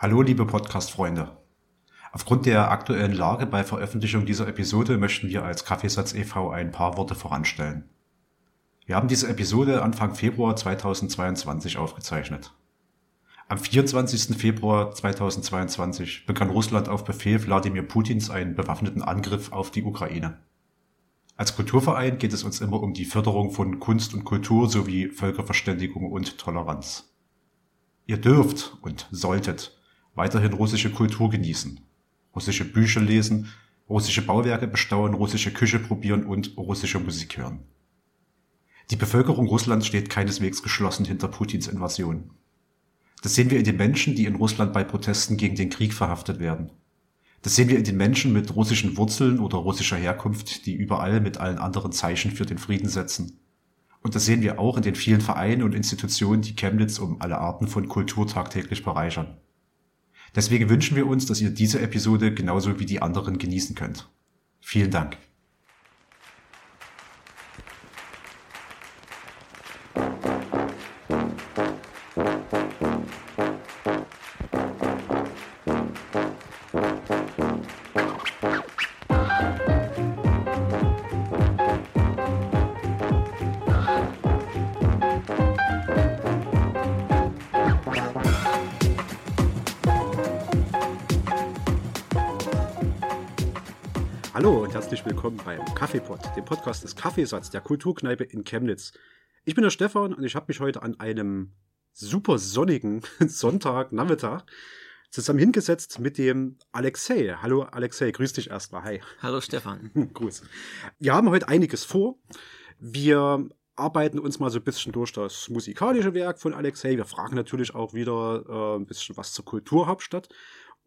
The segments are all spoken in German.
Hallo, liebe Podcast-Freunde. Aufgrund der aktuellen Lage bei Veröffentlichung dieser Episode möchten wir als Kaffeesatz e.V. ein paar Worte voranstellen. Wir haben diese Episode Anfang Februar 2022 aufgezeichnet. Am 24. Februar 2022 begann Russland auf Befehl Wladimir Putins einen bewaffneten Angriff auf die Ukraine. Als Kulturverein geht es uns immer um die Förderung von Kunst und Kultur sowie Völkerverständigung und Toleranz. Ihr dürft und solltet weiterhin russische Kultur genießen, russische Bücher lesen, russische Bauwerke bestaunen, russische Küche probieren und russische Musik hören. Die Bevölkerung Russlands steht keineswegs geschlossen hinter Putins Invasion. Das sehen wir in den Menschen, die in Russland bei Protesten gegen den Krieg verhaftet werden. Das sehen wir in den Menschen mit russischen Wurzeln oder russischer Herkunft, die überall mit allen anderen Zeichen für den Frieden setzen. Und das sehen wir auch in den vielen Vereinen und Institutionen, die Chemnitz um alle Arten von Kultur tagtäglich bereichern. Deswegen wünschen wir uns, dass ihr diese Episode genauso wie die anderen genießen könnt. Vielen Dank. Willkommen beim Kaffeepot, dem Podcast des Kaffeesatz der Kulturkneipe in Chemnitz. Ich bin der Stefan und ich habe mich heute an einem super sonnigen Sonntagnachmittag zusammen hingesetzt mit dem Alexei. Hallo Alexei, grüß dich erstmal. Hi. Hallo Stefan. Gruß. Wir haben heute einiges vor. Wir arbeiten uns mal so ein bisschen durch das musikalische Werk von Alexei. Wir fragen natürlich auch wieder äh, ein bisschen was zur Kulturhauptstadt.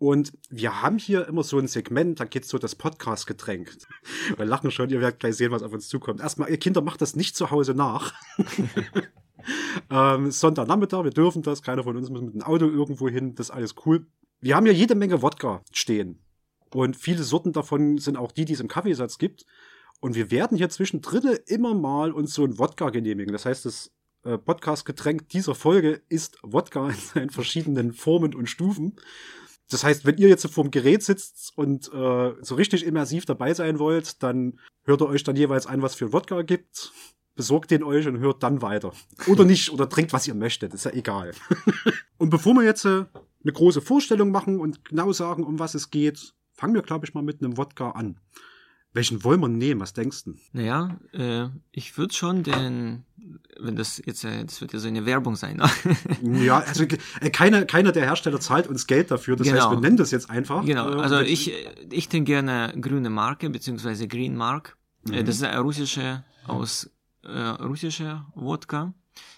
Und wir haben hier immer so ein Segment, da geht so das Podcast-Getränk. Wir lachen schon, ihr werdet gleich sehen, was auf uns zukommt. Erstmal, ihr Kinder, macht das nicht zu Hause nach. ähm, Sonntagnachmittag, wir dürfen das, keiner von uns muss mit dem Auto irgendwo hin, das ist alles cool. Wir haben hier jede Menge Wodka stehen. Und viele Sorten davon sind auch die, die es im Kaffeesatz gibt. Und wir werden hier zwischendrin immer mal uns so ein Wodka genehmigen. Das heißt, das äh, Podcast-Getränk dieser Folge ist Wodka in seinen verschiedenen Formen und Stufen. Das heißt, wenn ihr jetzt vorm Gerät sitzt und äh, so richtig immersiv dabei sein wollt, dann hört ihr euch dann jeweils ein, was für Wodka gibt, besorgt den euch und hört dann weiter. Oder nicht, oder trinkt, was ihr möchtet, ist ja egal. und bevor wir jetzt äh, eine große Vorstellung machen und genau sagen, um was es geht, fangen wir, glaube ich, mal mit einem Wodka an. Welchen wollen wir nehmen? Was denkst du? Naja, äh, ich würde schon den, wenn das jetzt, äh, das wird ja so eine Werbung sein. Ne? ja, also äh, keiner, keiner der Hersteller zahlt uns Geld dafür. Das genau. heißt, wir nennen das jetzt einfach. Genau, also äh, ich, ich den gerne grüne Marke, beziehungsweise Green Mark. Mhm. Das ist eine russische, aus äh, russischer Wodka.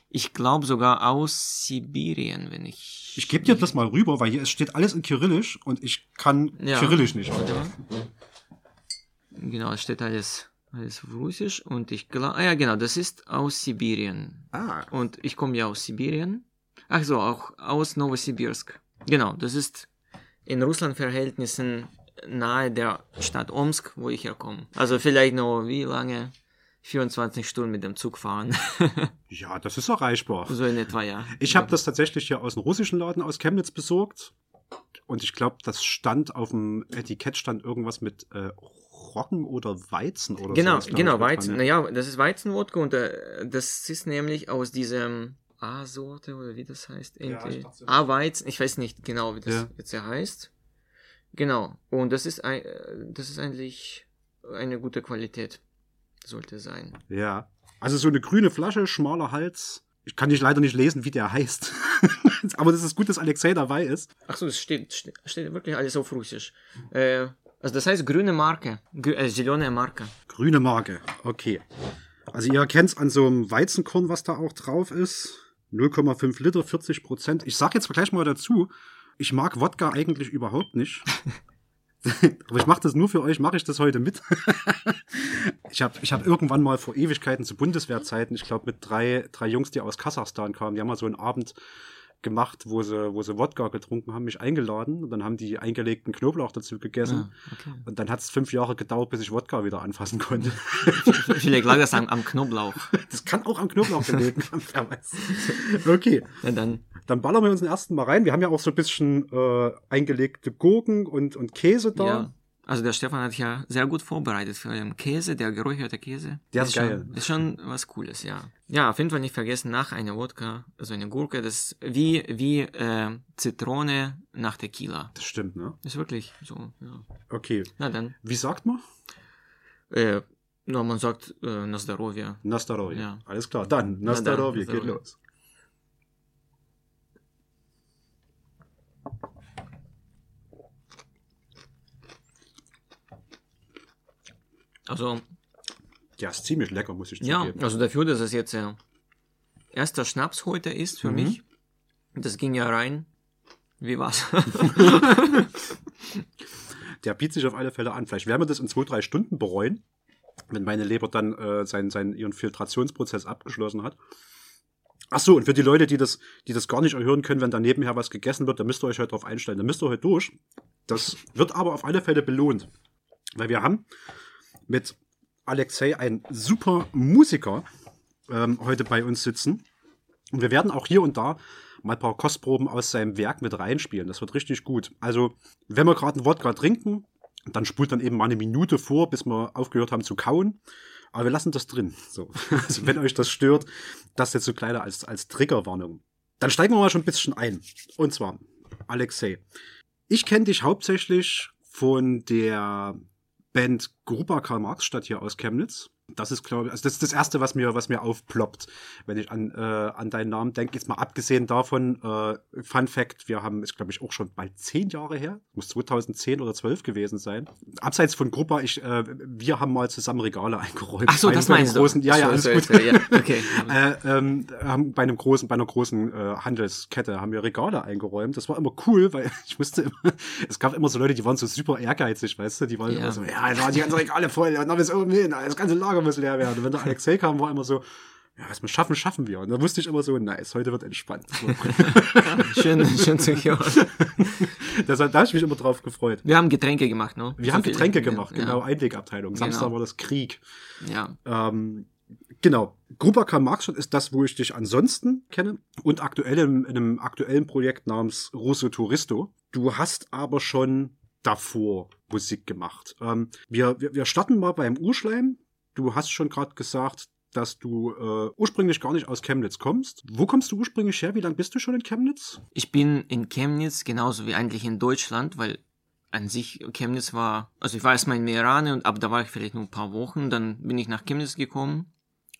Ich glaube sogar aus Sibirien, wenn ich. Ich gebe dir das mal rüber, weil hier es steht alles in Kyrillisch und ich kann ja. Kyrillisch nicht. Heute. Genau, es steht alles, alles auf Russisch und ich glaube, ah ja, genau, das ist aus Sibirien. Ah. Und ich komme ja aus Sibirien. Ach so, auch aus Novosibirsk. Genau, das ist in Russland-Verhältnissen nahe der Stadt Omsk, wo ich herkomme. Also vielleicht noch wie lange? 24 Stunden mit dem Zug fahren. ja, das ist erreichbar. So in etwa, ja. Ich habe das tatsächlich hier aus einem russischen Laden aus Chemnitz besorgt. Und ich glaube, das stand auf dem Etikett stand irgendwas mit äh, Roggen oder Weizen oder Genau, sowas, genau, Weizen. Naja, das ist Weizenwodka und äh, das ist nämlich aus diesem A-Sorte oder wie das heißt. Ja, A-Weizen, ich weiß nicht genau, wie das ja. jetzt heißt. Genau. Und das ist ein, das ist eigentlich eine gute Qualität. Sollte sein. Ja. Also so eine grüne Flasche, schmaler Hals. Ich kann nicht leider nicht lesen, wie der heißt. Aber das ist gut, dass Alexei dabei ist. Ach so, es steht, steht, steht wirklich alles auf Russisch. Äh, also das heißt grüne Marke, Grü äh, zielone Marke. Grüne Marke, okay. Also ihr erkennt es an so einem Weizenkorn, was da auch drauf ist. 0,5 Liter, 40 Prozent. Ich sag jetzt gleich mal dazu, ich mag Wodka eigentlich überhaupt nicht. Aber ich mache das nur für euch, mache ich das heute mit. ich habe ich hab irgendwann mal vor Ewigkeiten zu Bundeswehrzeiten, ich glaube mit drei, drei Jungs, die aus Kasachstan kamen, die haben mal so einen Abend gemacht, wo sie, wo sie Wodka getrunken haben, mich eingeladen und dann haben die eingelegten Knoblauch dazu gegessen. Ah, okay. Und dann hat es fünf Jahre gedauert, bis ich Wodka wieder anfassen konnte. Vielleicht lag das am, am, Knoblauch. Das kann auch am Knoblauch gelegen haben, Okay. Ja, dann. dann ballern wir uns den ersten mal rein. Wir haben ja auch so ein bisschen äh, eingelegte Gurken und, und Käse da. Ja. Also der Stefan hat ja sehr gut vorbereitet für den Käse, der geräucherte Käse. Der ist, ist geil. Schon, ist schon was Cooles, ja. Ja, auf jeden Fall nicht vergessen, nach einer Wodka, also eine Gurke, das ist wie, wie äh, Zitrone nach Tequila. Das stimmt, ne? ist wirklich so, ja. Okay. Na dann. Wie sagt man? Äh, no, man sagt äh, Nastarovia. Nastarovia. Ja. Alles klar, dann Nastarovia, geht los. Also. Ja, ist ziemlich lecker, muss ich zugeben. Ja, also dafür, dass es jetzt ja erster Schnaps heute ist für mhm. mich. Das ging ja rein. Wie war's? Der bietet sich auf alle Fälle an. Vielleicht werden wir das in zwei, drei Stunden bereuen, wenn meine Leber dann äh, seinen, seinen ihren Filtrationsprozess abgeschlossen hat. Ach so, und für die Leute, die das, die das gar nicht erhören können, wenn da nebenher was gegessen wird, da müsst ihr euch heute drauf einstellen. Da müsst ihr heute durch. Das wird aber auf alle Fälle belohnt. Weil wir haben mit Alexei einen super Musiker ähm, heute bei uns sitzen. Und wir werden auch hier und da mal ein paar Kostproben aus seinem Werk mit reinspielen. Das wird richtig gut. Also, wenn wir gerade ein Wodka trinken, dann spult dann eben mal eine Minute vor, bis wir aufgehört haben zu kauen. Aber wir lassen das drin. So. Also, wenn euch das stört, das jetzt so kleiner als, als Triggerwarnung. Dann steigen wir mal schon ein bisschen ein. Und zwar, Alexei. Ich kenne dich hauptsächlich von der Band Grupa Karl Marx Stadt hier aus Chemnitz. Das ist, glaube ich, also das ist das Erste, was mir, was mir aufploppt, wenn ich an, äh, an deinen Namen denke. Jetzt mal abgesehen davon, äh, Fun Fact, wir haben, ist glaube ich auch schon bald zehn Jahre her, muss 2010 oder 12 gewesen sein. Abseits von Gruppa, ich, äh, wir haben mal zusammen Regale eingeräumt. Ach so, das meinst großen, du? Ja, ja, alles gut. Ja, okay. äh, ähm, haben bei einem großen, bei einer großen äh, Handelskette haben wir Regale eingeräumt. Das war immer cool, weil ich wusste immer, es gab immer so Leute, die waren so super ehrgeizig, weißt du, die waren ja. immer so, ja, da waren die ganzen Regale voll, ja, dann ist irgendwie hin, das ganze Lager muss leer werden. Wenn der Alexei kam, war immer so, ja, was wir schaffen, schaffen wir. Und da wusste ich immer so, nice, heute wird entspannt. So. schön, schön zu hören. Deshalb, da habe ich mich immer drauf gefreut. Wir haben Getränke gemacht, ne? Wir so haben Getränke viel, gemacht, ja. genau, Einwegabteilung. Genau. Samstag war das Krieg. Ja. Ähm, genau. Grupa Karl Marxstadt ist das, wo ich dich ansonsten kenne und aktuell in, in einem aktuellen Projekt namens Russo Touristo. Du hast aber schon davor Musik gemacht. Ähm, wir, wir, wir starten mal beim Urschleim. Du hast schon gerade gesagt, dass du äh, ursprünglich gar nicht aus Chemnitz kommst. Wo kommst du ursprünglich her? Wie lange bist du schon in Chemnitz? Ich bin in Chemnitz genauso wie eigentlich in Deutschland, weil an sich Chemnitz war, also ich war erstmal in Meerane und ab da war ich vielleicht nur ein paar Wochen, dann bin ich nach Chemnitz gekommen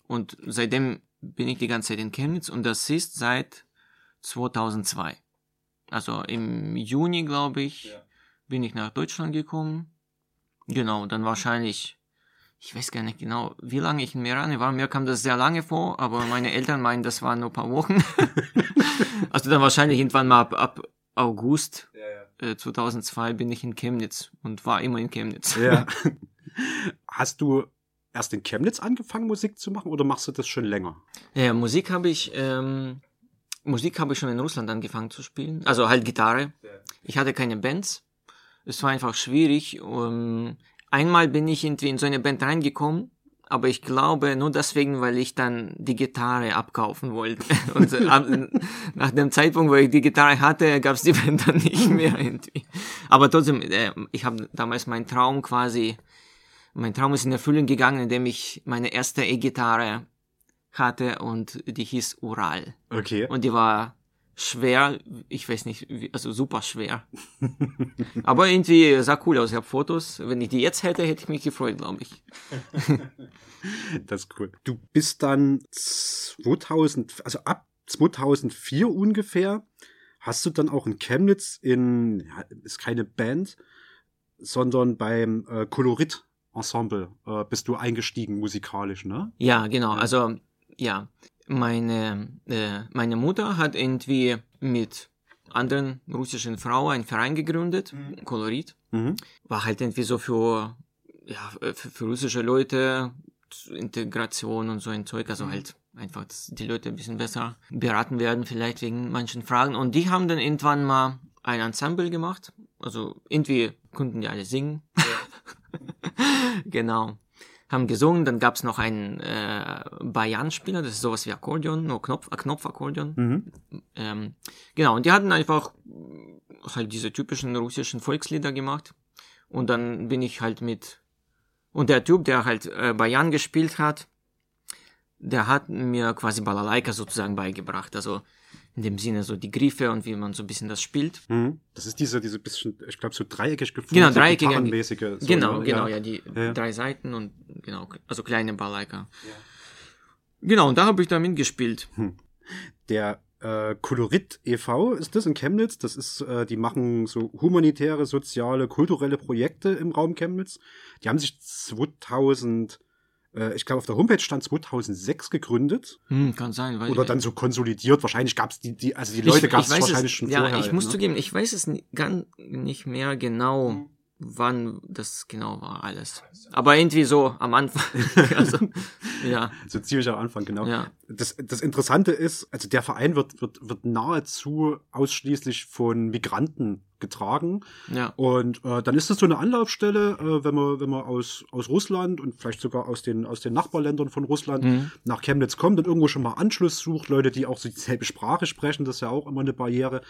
und seitdem bin ich die ganze Zeit in Chemnitz und das ist seit 2002. Also im Juni, glaube ich, ja. bin ich nach Deutschland gekommen. Genau, dann wahrscheinlich ich weiß gar nicht genau, wie lange ich in Merane war. Mir kam das sehr lange vor, aber meine Eltern meinen, das waren nur ein paar Wochen. also dann wahrscheinlich irgendwann mal ab, ab August ja, ja. Äh, 2002 bin ich in Chemnitz und war immer in Chemnitz. Ja. Hast du erst in Chemnitz angefangen, Musik zu machen oder machst du das schon länger? Ja, Musik habe ich, ähm, Musik habe ich schon in Russland angefangen zu spielen. Also halt Gitarre. Ich hatte keine Bands. Es war einfach schwierig. Um, einmal bin ich irgendwie in so eine Band reingekommen, aber ich glaube nur deswegen, weil ich dann die Gitarre abkaufen wollte. Und nach dem Zeitpunkt, wo ich die Gitarre hatte, gab es die Band dann nicht mehr irgendwie. Aber trotzdem, äh, ich habe damals meinen Traum quasi, mein Traum ist in Erfüllung gegangen, indem ich meine erste E-Gitarre hatte und die hieß Ural. Okay. Und die war schwer, ich weiß nicht, also super schwer. Aber irgendwie sah cool aus. Ich habe Fotos. Wenn ich die jetzt hätte, hätte ich mich gefreut, glaube ich. das ist cool. Du bist dann 2000, also ab 2004 ungefähr, hast du dann auch in Chemnitz in, ist keine Band, sondern beim äh, Kolorit Ensemble äh, bist du eingestiegen musikalisch, ne? Ja, genau. Also ja, meine, äh, meine Mutter hat irgendwie mit anderen russischen Frauen einen Verein gegründet, mhm. Kolorit. Mhm. War halt irgendwie so für, ja, für, für, russische Leute, Integration und so ein Zeug, also mhm. halt einfach, dass die Leute ein bisschen besser beraten werden, vielleicht wegen manchen Fragen. Und die haben dann irgendwann mal ein Ensemble gemacht. Also irgendwie konnten die alle singen. Ja. genau. Haben gesungen, dann gab's noch einen äh, Bayan-Spieler, das ist sowas wie Akkordeon, nur Knopf, äh, Knopfakkordeon. Mhm. Ähm, genau, und die hatten einfach halt diese typischen russischen Volkslieder gemacht. Und dann bin ich halt mit. Und der Typ, der halt äh, Bayan gespielt hat, der hat mir quasi Balalaika sozusagen beigebracht. Also in dem Sinne so die Griffe und wie man so ein bisschen das spielt. Mhm. Das ist diese, diese bisschen, ich glaube, so dreieckig geformte, genau, dreieckige, so, Genau, ne? genau, ja, ja die ja. drei Seiten und genau, also kleine Balalaika. Ja. Genau, und da habe ich damit gespielt. Hm. Der äh, Kolorit e.V. ist das in Chemnitz. Das ist, äh, die machen so humanitäre, soziale, kulturelle Projekte im Raum Chemnitz. Die haben sich 2000 äh, ich glaube, auf der Homepage stand 2006 gegründet. Hm, kann sein. Weil Oder dann so konsolidiert. Wahrscheinlich gab es die, die, also die Leute gab es wahrscheinlich schon ja, vorher. Ja, ich muss ne? zugeben, ich weiß es gar nicht mehr genau. Wann das genau war alles. Aber irgendwie so am Anfang. also, ja. So ziemlich am Anfang, genau. Ja. Das, das Interessante ist, also der Verein wird, wird, wird nahezu ausschließlich von Migranten getragen. Ja. Und äh, dann ist das so eine Anlaufstelle, äh, wenn man, wenn man aus, aus Russland und vielleicht sogar aus den, aus den Nachbarländern von Russland mhm. nach Chemnitz kommt und irgendwo schon mal Anschluss sucht, Leute, die auch so dieselbe Sprache sprechen, das ist ja auch immer eine Barriere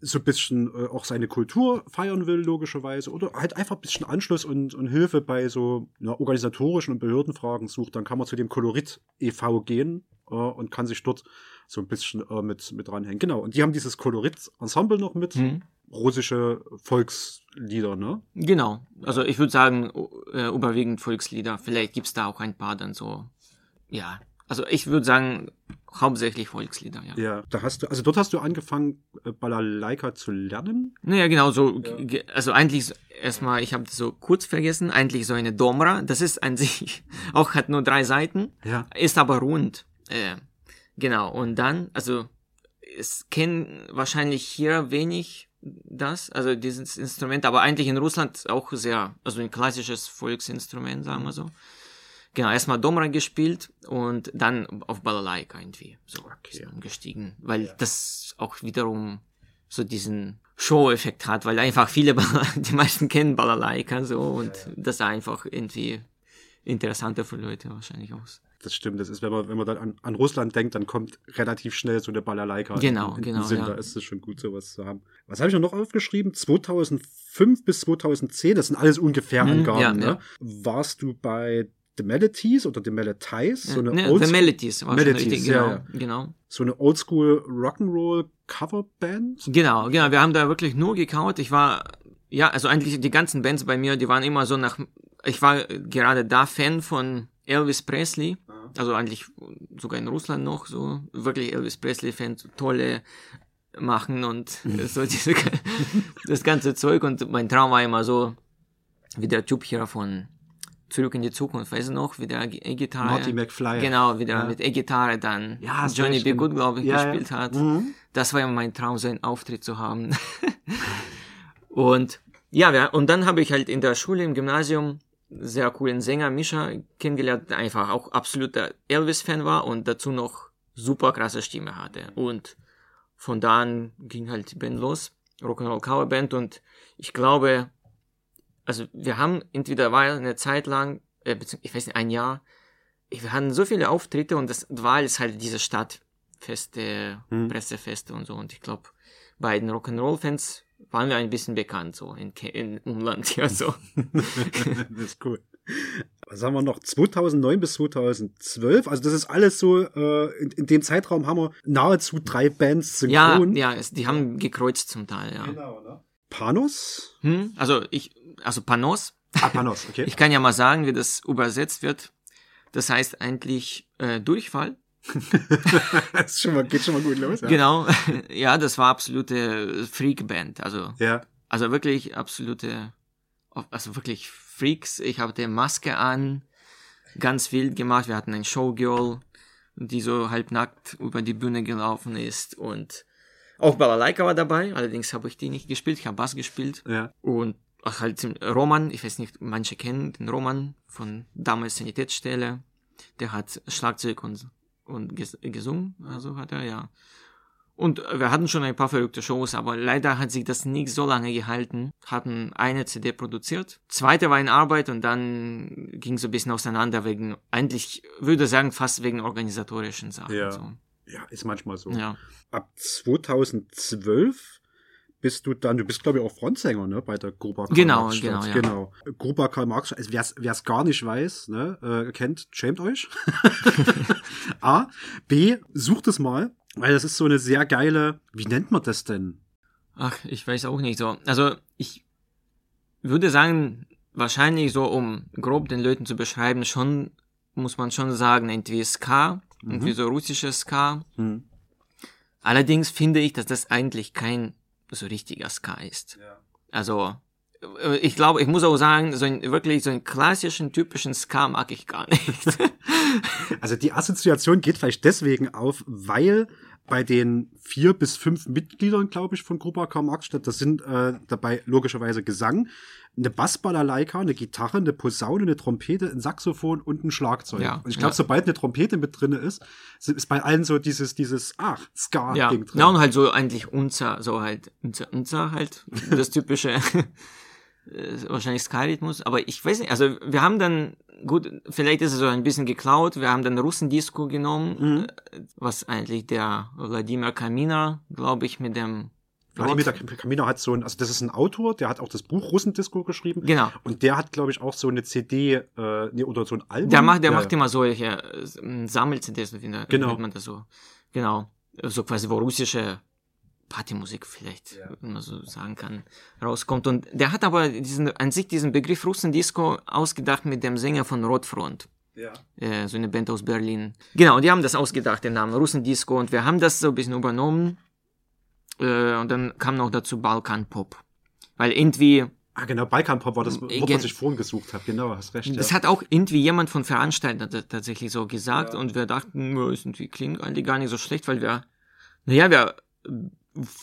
so ein bisschen äh, auch seine Kultur feiern will, logischerweise, oder halt einfach ein bisschen Anschluss und, und Hilfe bei so ja, organisatorischen und Behördenfragen sucht, dann kann man zu dem Kolorit e.V. gehen äh, und kann sich dort so ein bisschen äh, mit, mit dranhängen. Genau, und die haben dieses Kolorit-Ensemble noch mit. Mhm. Russische Volkslieder, ne? Genau. Also ich würde sagen, äh, überwiegend Volkslieder. Vielleicht gibt's da auch ein paar dann so, ja. Also ich würde sagen, hauptsächlich Volkslieder, ja. Ja, da hast du, also dort hast du angefangen, äh, Balalaika zu lernen? Naja, genau, so, ja. also eigentlich erstmal, ich habe das so kurz vergessen, eigentlich so eine Domra, das ist an sich auch hat nur drei Seiten, ja. ist aber rund. Äh, genau, und dann, also es kennen wahrscheinlich hier wenig das, also dieses Instrument, aber eigentlich in Russland auch sehr, also ein klassisches Volksinstrument, sagen wir so genau, erstmal Domra gespielt und dann auf Balalaika irgendwie so okay. umgestiegen, weil ja. das auch wiederum so diesen Show-Effekt hat, weil einfach viele, die meisten kennen Balalaika so und ja, ja. das einfach irgendwie interessanter für Leute wahrscheinlich aus. Das stimmt, das ist, wenn man, wenn man dann an, an Russland denkt, dann kommt relativ schnell so eine Balalaika genau, in, genau, Sinn. Ja. Da ist es schon gut, sowas zu haben. Was habe ich noch aufgeschrieben? 2005 bis 2010, das sind alles ungefähr mhm, Angaben. Ja, ne? Warst du bei The Melodies oder The Melodies, so eine ne, The Melodies war Melodies, richtig, genau, ja, genau. So eine Oldschool Rock'n'Roll Coverband. Genau, genau, wir haben da wirklich nur gecovert. Ich war ja, also eigentlich die ganzen Bands bei mir, die waren immer so nach ich war gerade da Fan von Elvis Presley, also eigentlich sogar in Russland noch so wirklich Elvis Presley Fan, so tolle machen und so diese, das ganze Zeug und mein Traum war immer so wie der Typ hier von Zurück in die Zukunft, weißt du noch, wie der E-Gitarre. Marty McFly. Genau, wie der ja. mit E-Gitarre dann ja, Johnny B. Good, glaube ich, ja, gespielt hat. Mhm. Das war ja mein Traum, so einen Auftritt zu haben. und ja, und dann habe ich halt in der Schule, im Gymnasium, sehr coolen Sänger Misha kennengelernt, der einfach auch absoluter Elvis-Fan war und dazu noch super krasse Stimme hatte. Und von da an ging halt die Band los, Rock'n'Roll Cover Band und ich glaube, also wir haben entweder war eine Zeit lang, äh, ich weiß nicht, ein Jahr, wir hatten so viele Auftritte und das war alles halt diese Stadtfeste, hm. Pressefeste und so. Und ich glaube, bei den Rock'n'Roll-Fans waren wir ein bisschen bekannt, so in, in Umland, ja, so. das ist cool. Was haben wir noch? 2009 bis 2012. Also das ist alles so, äh, in, in dem Zeitraum haben wir nahezu drei Bands synchron. Ja, ja, es, die haben gekreuzt zum Teil, ja. Genau, ne? Panos? Hm, also ich, also Panos. Ah, Panos, okay. Ich kann ja mal sagen, wie das übersetzt wird. Das heißt eigentlich äh, Durchfall. das schon mal, geht schon mal gut los. Ja? Genau, ja, das war absolute Freak-Band. Also, ja. also wirklich absolute, also wirklich Freaks. Ich hatte Maske an, ganz wild gemacht. Wir hatten ein Showgirl, die so halbnackt über die Bühne gelaufen ist und auch Balalaika war dabei, allerdings habe ich die nicht gespielt, ich habe Bass gespielt. Ja. Und ach, halt Roman, ich weiß nicht, manche kennen den Roman von damals Sanitätsstelle. Der hat Schlagzeug und und ges gesungen, also hat er, ja. Und wir hatten schon ein paar verrückte Shows, aber leider hat sich das nicht so lange gehalten. Hatten eine CD produziert, zweite war in Arbeit und dann ging so ein bisschen auseinander wegen, eigentlich würde ich sagen, fast wegen organisatorischen Sachen. Ja, So. ja ist manchmal so. Ja. Ab 2012 bist du dann, du bist glaube ich auch Frontsänger, ne, bei der Gruber Karl Genau, Marx genau, ja. genau. Gruber Karl Marx, also wer es gar nicht weiß, ne, äh, kennt, schämt euch. A. B. Sucht es mal, weil das ist so eine sehr geile, wie nennt man das denn? Ach, ich weiß auch nicht so. Also ich würde sagen, wahrscheinlich so, um grob den Leuten zu beschreiben, schon muss man schon sagen, irgendwie Ska, irgendwie so russisches Ska. Hm. Allerdings finde ich, dass das eigentlich kein so richtiger Ska ist. Also äh, ich glaube, ich muss auch sagen, so ein, wirklich so einen klassischen, typischen Ska mag ich gar nicht. Also die Assoziation geht vielleicht deswegen auf, weil bei den vier bis fünf Mitgliedern, glaube ich, von Gruber Karl Marxstadt, das sind äh, dabei logischerweise Gesang, eine Bassbalalaika, eine Gitarre, eine Posaune, eine Trompete, ein Saxophon und ein Schlagzeug. Ja, und ich glaube, ja. sobald eine Trompete mit drinne ist, ist bei allen so dieses, dieses, ach, ja. Ska-Ding drin. ja, und halt so eigentlich unser, so halt, unser, unser halt, das typische, äh, wahrscheinlich Ska-Rhythmus, aber ich weiß nicht, also wir haben dann, gut, vielleicht ist es so ein bisschen geklaut, wir haben dann Russendisco genommen, Mhm. äh, was eigentlich der Wladimir Kaminer, glaube ich, mit dem Vladimir Kaminer hat so ein, also das ist ein Autor, der hat auch das Buch Russendisco geschrieben. Genau. Und der hat, glaube ich, auch so eine CD, äh, nee, oder so ein Album. Der macht, der Ja, macht immer solche äh, Sammel-CDs, wie nennt Genau. man das so. Genau. So quasi, wo russische Partymusik vielleicht, Ja. wenn man so sagen kann, rauskommt. Und der hat aber diesen, an sich diesen Begriff Russendisco ausgedacht mit dem Sänger von Rotfront. Ja. Äh, so eine Band aus Berlin. Genau, die haben das ausgedacht, den Namen Russendisco. Und wir haben das so ein bisschen übernommen. Äh, und dann kam noch dazu Balkan-Pop. Weil irgendwie, Ah, genau, Balkanpop war das Wort, Gen- was ich vorhin gesucht habe. Genau, hast recht. Das ja. hat auch irgendwie jemand von Veranstaltern tatsächlich so gesagt Ja. und wir dachten, irgendwie klingt eigentlich gar nicht so schlecht, weil wir, naja, wir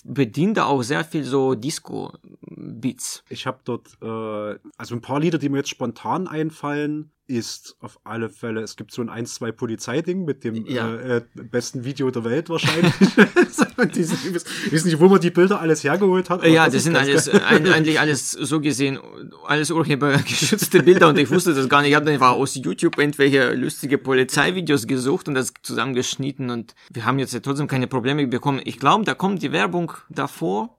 bedienen da auch sehr viel so Disco-Beats. Ich habe dort, äh, also ein paar Lieder, die mir jetzt spontan einfallen, ist auf alle Fälle, es gibt so ein 1-2 Polizeiding mit dem Ja. äh, äh, besten Video der Welt wahrscheinlich. Die sind, ich weiß- ich weiß nicht, wo man die Bilder alles hergeholt hat. Ja, das das sind alles, ein, eigentlich alles so gesehen, alles urhebergeschützte Bilder und ich wusste das gar nicht. Ich habe einfach aus YouTube irgendwelche lustige Polizeivideos gesucht und das zusammengeschnitten und wir haben jetzt ja trotzdem keine Probleme bekommen. Ich glaube, da kommt die Werbung davor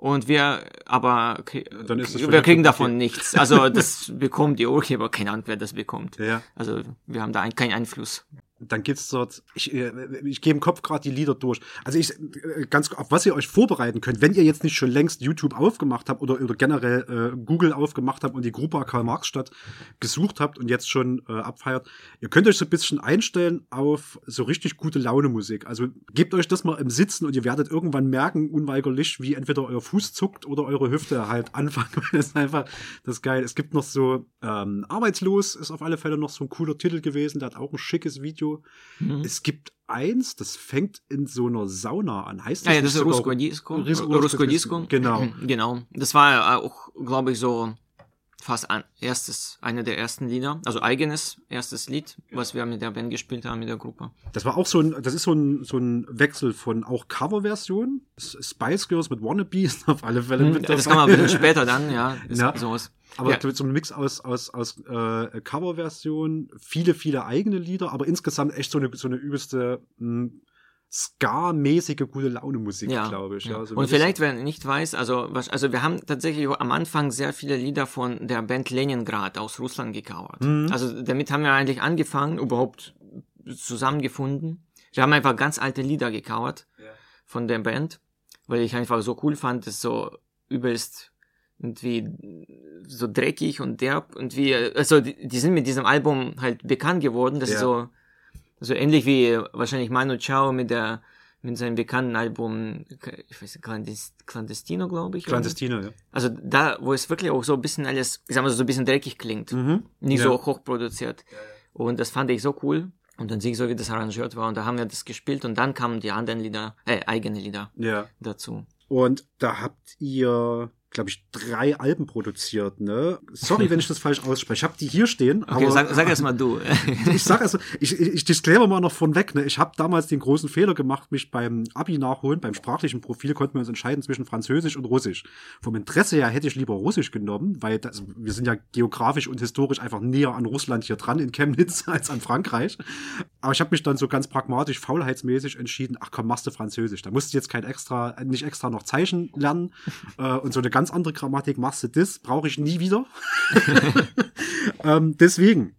und wir, aber Dann ist es wir kriegen davon nichts. Also das bekommt die Urheber, keine Ahnung, wer das bekommt. Ja. Also wir haben da ein, keinen Einfluss. Dann gibt's dort, ich, äh, ich gehe im Kopf gerade die Lieder durch. Also ich, äh, ganz, auf was ihr euch vorbereiten könnt, wenn ihr jetzt nicht schon längst YouTube aufgemacht habt oder, oder generell äh, Google aufgemacht habt und die Gruppe Karl Marx Stadt gesucht habt und jetzt schon äh, abfeiert, ihr könnt euch so ein bisschen einstellen auf so richtig gute Laune Musik. Also gebt euch das mal im Sitzen und ihr werdet irgendwann merken, unweigerlich, wie entweder euer Fuß zuckt oder eure Hüfte halt anfangen. Das ist einfach das ist geil. Es gibt noch so ähm, Arbeitslos ist auf alle Fälle noch so ein cooler Titel gewesen. Der hat auch ein schickes Video. Mhm. Es gibt eins, das fängt in so einer Sauna an. Heißt Ja, ja, nicht das ist sogar- Rusko Disco. Rusko- Rusko Disco. Genau. Genau. Das war auch, glaube ich, so fast ein erstes, eine der ersten Lieder, also eigenes erstes Lied, was wir mit der Band gespielt haben, mit der Gruppe. Das war auch so ein, das ist so ein, so ein Wechsel von auch Coverversion. Spice Girls mit Wannabe ist auf alle Fälle mit Hm, das dabei. kam aber ein bisschen später dann, ja. Ist Ja. sowas. Aber ja. so ein Mix aus, aus, aus äh, Coverversion, viele, viele eigene Lieder, aber insgesamt echt so eine, so eine übelste mh, Ska-mäßige gute Laune-Musik, Ja, glaube ich. ja. Ja, so und vielleicht, wer nicht weiß, also, was, also wir haben tatsächlich am Anfang sehr viele Lieder von der Band Leningrad aus Russland gecovert. Mhm. Also damit haben wir eigentlich angefangen, überhaupt zusammengefunden. Wir haben einfach ganz alte Lieder gecovert von der Band, weil ich einfach so cool fand, das so übelst irgendwie so dreckig und derb und wie, also die, die sind mit diesem Album halt bekannt geworden, das ist Ja. so, so ähnlich wie wahrscheinlich Manu Chao mit der, mit seinem bekannten Album, ich weiß nicht, Clandes- Clandestino, glaube ich. oder? Clandestine, ja. Also da, wo es wirklich auch so ein bisschen alles, ich sag mal so, ein bisschen dreckig klingt. Mhm. Nicht Ja. so hochproduziert. Und das fand ich so cool. Und dann sehe ich so, wie das arrangiert war. Und da haben wir das gespielt und dann kamen die anderen Lieder, äh, eigene Lieder Ja. dazu. Und da habt ihr, glaube ich, drei Alben produziert. Ne? Sorry, wenn ich das falsch ausspreche. Ich habe die hier stehen. Okay, aber, sag, sag erst mal du. ich sag also, ich, ich, ich disclaimer mal noch von weg. Ne? Ich habe damals den großen Fehler gemacht, mich beim Abi nachholen, beim sprachlichen Profil konnten wir uns entscheiden zwischen Französisch und Russisch. Vom Interesse her hätte ich lieber Russisch genommen, weil das, wir sind ja geografisch und historisch einfach näher an Russland hier dran in Chemnitz als an Frankreich. Aber ich habe mich dann so ganz pragmatisch, faulheitsmäßig entschieden, ach komm, machst du Französisch. Da musst du jetzt kein extra, nicht extra noch Zeichen lernen äh, und so eine ganz andere Grammatik machst du das, brauche ich nie wieder. ähm, deswegen,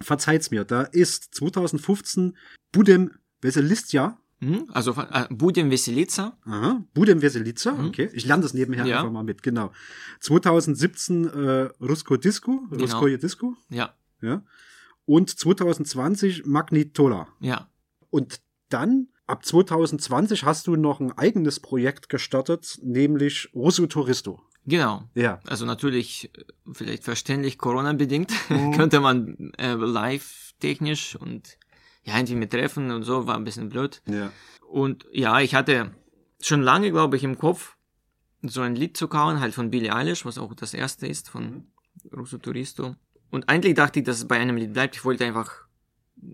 verzeiht's mir, da ist 2015 Budem Veselistja hm? Also äh, Budem Veselica. Aha, Budem Veselica, mhm. okay. Ich lerne das nebenher ja. einfach mal mit, genau. 2017 äh, Rusko Disco, genau. Ruskoje Disco. Ja. ja. Und 2020 Magnitola. Ja. Und dann ab 2020 hast du noch ein eigenes Projekt gestartet, nämlich Russo Touristo. Genau. Ja. Also natürlich, äh, vielleicht verständlich Corona-bedingt, mhm. könnte man äh, live technisch und ja, irgendwie mit Treffen und so, war ein bisschen blöd. Ja. Und ja, ich hatte schon lange, glaube ich, im Kopf, so ein Lied zu kauen, halt von Billie Eilish, was auch das erste ist von Russo Turisto. Und eigentlich dachte ich, dass es bei einem Lied bleibt. Ich wollte einfach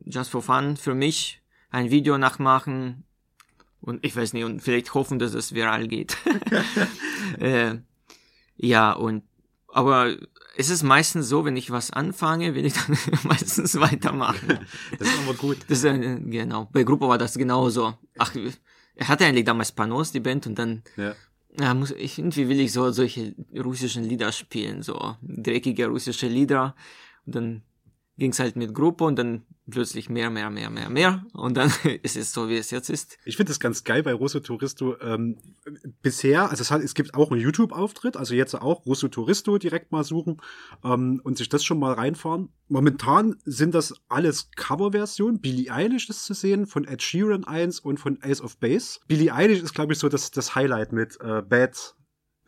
just for fun für mich ein Video nachmachen und ich weiß nicht, und vielleicht hoffen, dass es viral geht. äh, ja, und aber es ist meistens so, wenn ich was anfange, will ich dann meistens weitermachen. Das ist aber gut. Das äh, genau. Bei Gruppe war das genauso. Ach, er hatte eigentlich damals Panos, die Band, und dann ja. Ja, muss, ich, irgendwie will ich so solche russischen Lieder spielen, so dreckige russische Lieder. Und dann ging's halt mit Gruppe und dann plötzlich mehr, mehr, mehr, mehr, mehr. Und dann ist es so, wie es jetzt ist. Ich finde es ganz geil bei Russo Touristo. Ähm, bisher, also es, hat, es gibt auch einen YouTube-Auftritt, also jetzt auch Russo Touristo direkt mal suchen ähm, und sich das schon mal reinfahren. Momentan sind das alles Coverversionen. Billie Eilish ist zu sehen, von Ed Sheeran 1 und von Ace of Base. Billie Eilish ist, glaube ich, so das, das Highlight mit äh, Bad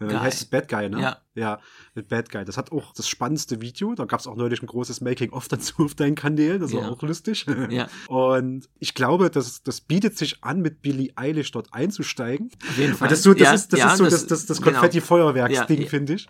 äh, Guy. heißt es Bad Guy, ne? Ja. Ja, mit Bad Guy. Das hat auch das spannendste Video. Da gab es auch neulich ein großes Making-of dazu auf deinen Kanälen. Das war ja. auch lustig. Ja. Und ich glaube, das, das bietet sich an, mit Billie Eilish dort einzusteigen. Auf jeden Fall. Weil das, so, das ja, ist, das ja, ist so das, das, das, das genau. Konfetti-Feuerwerksding, genau. finde ich.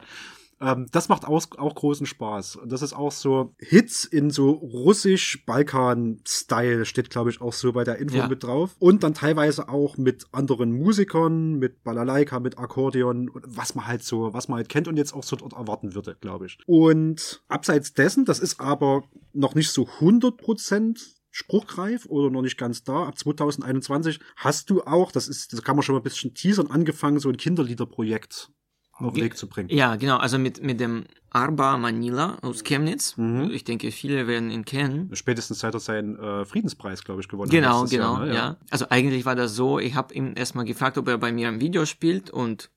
Ähm, das macht auch, auch großen Spaß. Und das ist auch so Hits in so russisch-Balkan-Style, steht, glaube ich, auch so bei der Info ja. mit drauf. Und dann teilweise auch mit anderen Musikern, mit Balalaika, mit Akkordeon, was man halt so, was man halt kennt und jetzt auch so dort erwarten würde, glaube ich. Und abseits dessen, das ist aber noch nicht so 100 Prozent spruchreif oder noch nicht ganz da. Ab 2021 hast du auch, das ist, das kann man schon mal ein bisschen teasern, angefangen, so ein Kinderliederprojekt auf den Weg zu bringen. Ja, genau. Also mit, mit dem Arba Manila aus Chemnitz. Mhm. Ich denke, viele werden ihn kennen. Spätestens seit er seinen äh, Friedenspreis, glaube ich, gewonnen genau, hat. Genau, genau, ne? ja. ja. Also eigentlich war das so, ich habe ihn erstmal gefragt, ob er bei mir ein Video spielt und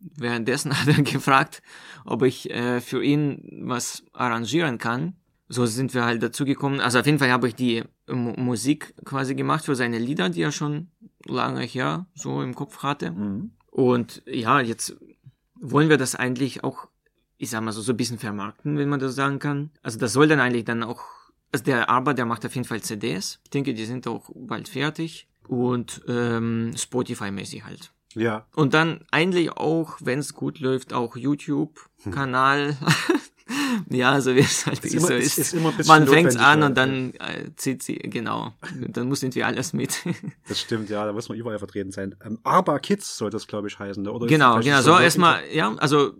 währenddessen hat er gefragt, ob ich äh, für ihn was arrangieren kann. So sind wir halt dazu gekommen. Also auf jeden Fall habe ich die M Musik quasi gemacht für seine Lieder, die er schon lange her so im Kopf hatte. Mhm. Und ja, jetzt wollen wir das eigentlich auch, ich sag mal so, so ein bisschen vermarkten, wenn man das sagen kann. Also das soll dann eigentlich dann auch, also der Arbeit, der macht auf jeden Fall CDs. Ich denke, die sind auch bald fertig. Und ähm, Spotify-mäßig halt. Ja. Und dann eigentlich auch, wenn es gut läuft, auch YouTube-Kanal. ja, so wie es halt ist, immer, so ist. ist immer Man fängt an und dann äh, zieht sie, genau. Dann muss irgendwie alles mit. das stimmt, ja, da muss man überall vertreten sein. Ähm, Aber Kids soll das, glaube ich, heißen, oder? Genau, genau. So erstmal, ja, also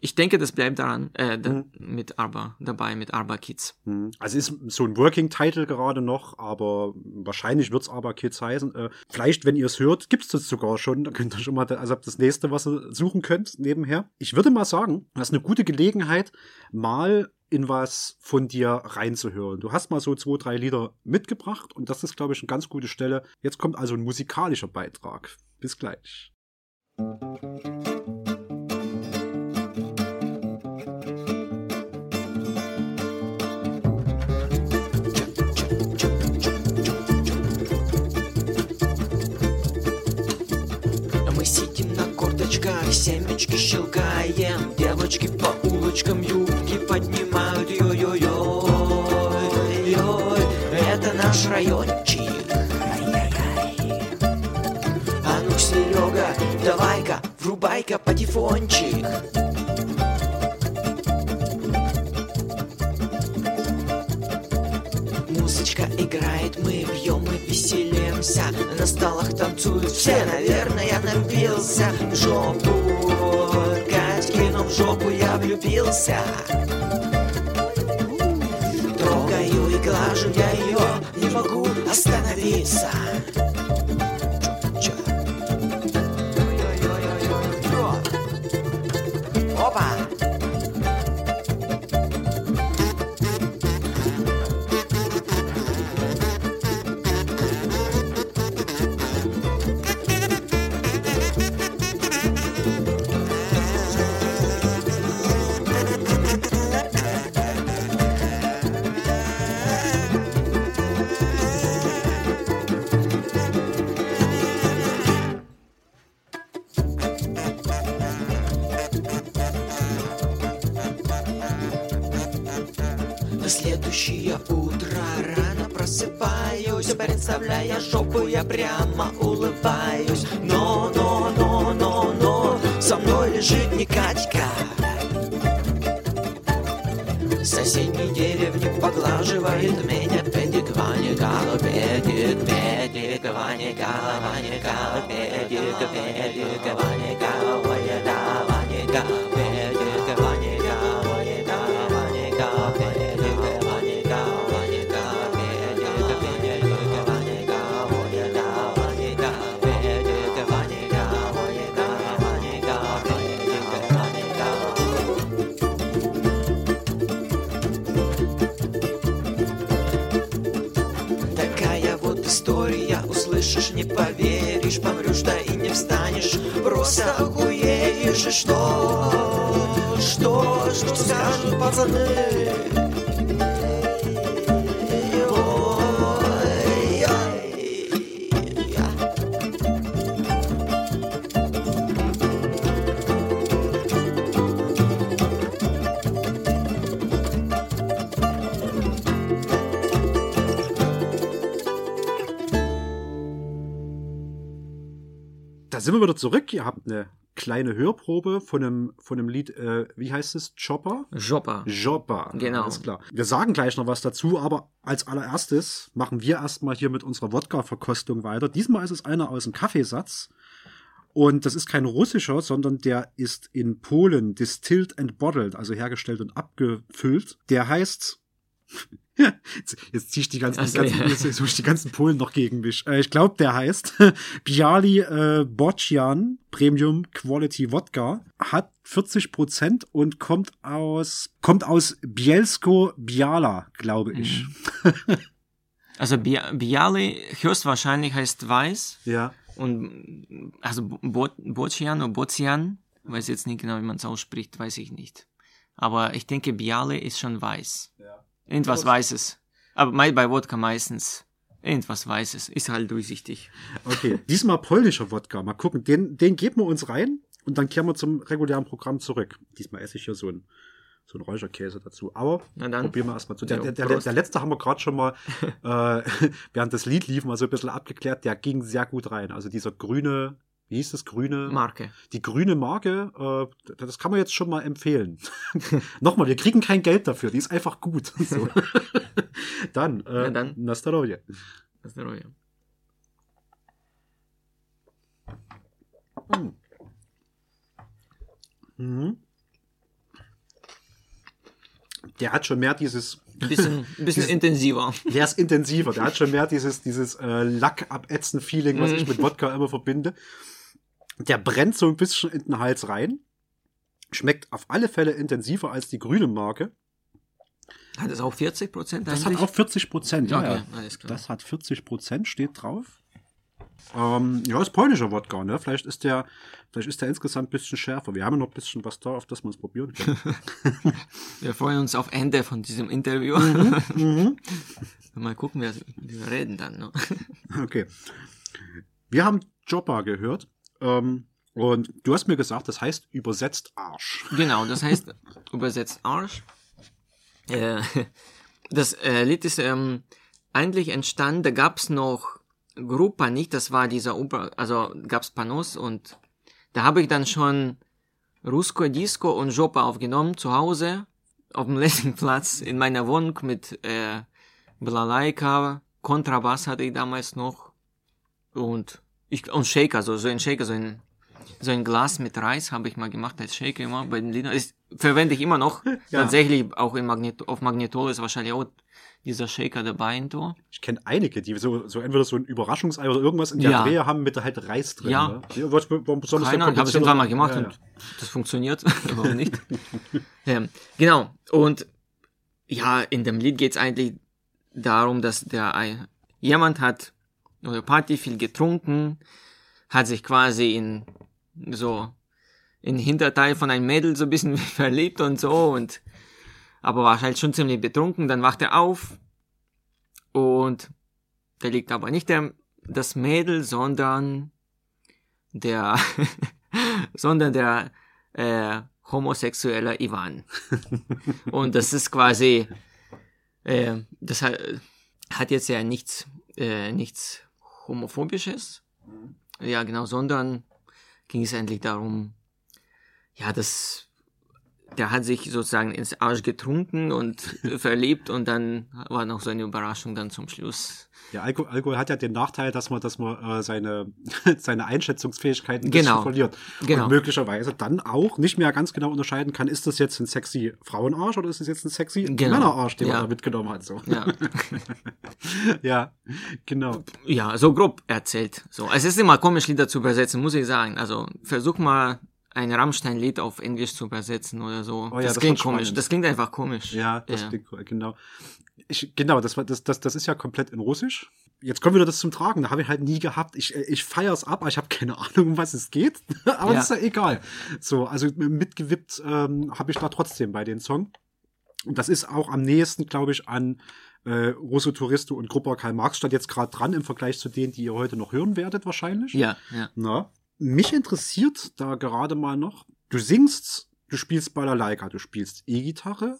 ich denke, das bleibt daran, äh, mhm. mit Arba dabei, mit Arba Kids. Mhm. Also ist so ein Working Title gerade noch, aber wahrscheinlich wird's Arba Kids heißen. Äh, vielleicht, wenn ihr es hört, gibt's das sogar schon. Da könnt ihr schon mal, also das nächste, was ihr suchen könnt, nebenher. Ich würde mal sagen, das ist eine gute Gelegenheit, mal in was von dir reinzuhören. Du hast mal so zwei, drei Lieder mitgebracht und das ist, glaube ich, eine ganz gute Stelle. Jetzt kommt also ein musikalischer Beitrag. Bis gleich. улочках Семечки щелкаем Девочки по улочкам юбки поднимают Ой-ой-ой Ой, это наш райончик. А ну Серега, давай-ка, врубай-ка патефончик. Музычка играет, мы напился На столах танцуют все, наверное, напился. В жопу, Катьки, но в жопу я влюбился. Трогаю и глажу я ее, не могу остановиться следующее утро. Рано просыпаюсь Представляя жопу, я прямо улыбаюсь. Но, но, но, но, но Со мной лежит не Катька. Соседней деревне поглаживает меня Педик, Ваня, Гала, Педик, Педик, Ваня, Гала, Педик, Педик, Гала, Ваня, Гала, Педик, услышишь, не поверишь Помрешь, да и не встанешь, просто охуеешь И Что, что, что скажут пацаны? Sind wir wieder zurück. Ihr habt eine kleine Hörprobe von einem, von einem Lied, äh, wie heißt es? Chopper? Joppa. Joppa. Genau. Alles klar. Wir sagen gleich noch was dazu, aber als allererstes machen wir erstmal hier mit unserer Wodka-Verkostung weiter. Diesmal ist es einer aus dem Kaffeesatz. Und das ist kein russischer, sondern der ist in Polen distilled and bottled, also hergestellt und abgefüllt. Der heißt. Jetzt, jetzt ziehe ich die ganzen, so, ganzen, ja. jetzt ich die ganzen Polen noch gegen mich. Äh, ich glaube, der heißt Biali äh, Bocian Premium Quality Wodka. Hat 40 Prozent und kommt aus, kommt aus Bielsko Biala, glaube ich. Also Bia- Bialy höchstwahrscheinlich heißt weiß Ja. und also Bo Bocian oder Bocian, weiß jetzt nicht genau, wie man es ausspricht, weiß ich nicht. Aber ich denke, Bialy ist schon weiß. Irgendwas Weißes. Aber bei Wodka meistens irgendwas Weißes. Ist halt durchsichtig. Okay. Diesmal polnischer Wodka. Mal gucken. Den, den geben wir uns rein und dann kehren wir zum regulären Programm zurück. Diesmal esse ich hier so ein so ein Räucherkäse dazu. Aber Na dann. probieren wir erstmal zu. Der, der, der, der letzte haben wir gerade schon mal, äh, während das Lied lief, mal so ein bisschen abgeklärt. Der ging sehr gut rein. Also dieser grüne, wie hieß das grüne Marke? Die grüne Marke, äh, das kann man jetzt schon mal empfehlen. Nochmal, wir kriegen kein Geld dafür, die ist einfach gut. So. dann, äh, ja, dann. Nastaroje. Nastaroje. Mhm. Mhm. Der hat schon mehr dieses ein bisschen, ein intensiver. Der ist intensiver. Der hat schon mehr dieses, dieses äh, Lack abätzen Feeling, was ich hm. mit Wodka immer verbinde. Der brennt so ein bisschen in den Hals rein. Schmeckt auf alle Fälle intensiver als die grüne Marke. Hat es auch 40 Prozent Das hat auch 40 Prozent, ja, Okay, ja. alles klar. Das hat 40 Prozent, steht drauf. Ähm, ja, ist polnischer Wodka, ne? Vielleicht ist der, vielleicht ist der insgesamt ein bisschen schärfer. Wir haben ja noch ein bisschen was da, auf das wir es probieren können. Wir freuen uns auf Ende von diesem Interview. Mhm. Mal gucken, wir, wir reden dann. Ne? Okay. Wir haben Joppa gehört. Ähm, und du hast mir gesagt, das heißt übersetzt Arsch. Genau, das heißt übersetzt Arsch. Äh, das äh, Lied ist ähm, eigentlich entstanden, da gab's noch Gruppa nicht, das war dieser Ober, also gab's Panos und da habe ich dann schon Rusko Disco und Jopa aufgenommen zu Hause auf dem Lessingplatz in meiner Wohnung mit äh, Balalaika, Kontrabass hatte ich damals noch und ich, und Shaker, so, so ein Shaker, so ein, so ein Glas mit Reis habe ich mal gemacht als Shaker immer bei den Liedern. Ist, verwende ich immer noch. Ja. Tatsächlich auch in Magnet auf Magnetol ist wahrscheinlich auch dieser Shaker dabei in Tor. Ich kenne einige, die so, so entweder so ein Überraschungsei oder irgendwas in der Ja. Drehe haben mit halt Reis drin. Ja. Ne? Ja, Was, warum besonders Keine Ahnung, ich habe es irgendwann mal gemacht ja, ja. und das funktioniert. Warum nicht? ähm, genau. Und ja, in dem Lied geht es eigentlich darum, dass der jemand hat oder Party viel getrunken, hat sich quasi in so in den Hinterteil von einem Mädel so ein bisschen verliebt und so und aber war halt schon ziemlich betrunken, dann wacht er auf und da liegt aber nicht der, das Mädel, sondern der, sondern der äh, homosexuelle Ivan. Und das ist quasi, äh, das hat, hat jetzt ja nichts, äh, nichts homophobisches, ja genau, sondern ging es endlich darum, ja, das, der hat sich sozusagen ins Arsch getrunken und verliebt und dann war noch so eine Überraschung dann zum Schluss. Ja, Alkohol, Alkohol hat ja den Nachteil, dass man, dass man äh, seine, seine Einschätzungsfähigkeiten ein Genau. verliert. Genau. Und möglicherweise dann auch nicht mehr ganz genau unterscheiden kann, ist das jetzt ein sexy Frauenarsch oder ist es jetzt ein sexy Genau. Männerarsch, den Ja. man da mitgenommen hat. So. Ja. ja, genau. Ja, so grob erzählt. So, es ist immer komisch, Lieder zu übersetzen, muss ich sagen. Also versuch mal ein Rammstein-Lied auf Englisch zu übersetzen oder so. Oh ja, das, das klingt komisch. spannend. Das klingt einfach komisch. Ja, das Ja. klingt genau. Ich, genau, das, war, das, das, das ist ja komplett in Russisch. Jetzt kommt wieder das zum Tragen. Da habe ich halt nie gehabt. Ich, äh, ich feier's ab, aber ich habe keine Ahnung, um was es geht. aber Ja. ist ja egal. So, also mitgewippt ähm, habe ich da trotzdem bei den Song. Und das ist auch am nächsten, glaube ich, an äh, Russo Touristo und Gruppa Karl Marx statt jetzt gerade dran im Vergleich zu denen, die ihr heute noch hören werdet, wahrscheinlich. Ja, ja. Na, mich interessiert da gerade mal noch, du singst, du spielst Balalaika, du spielst E-Gitarre.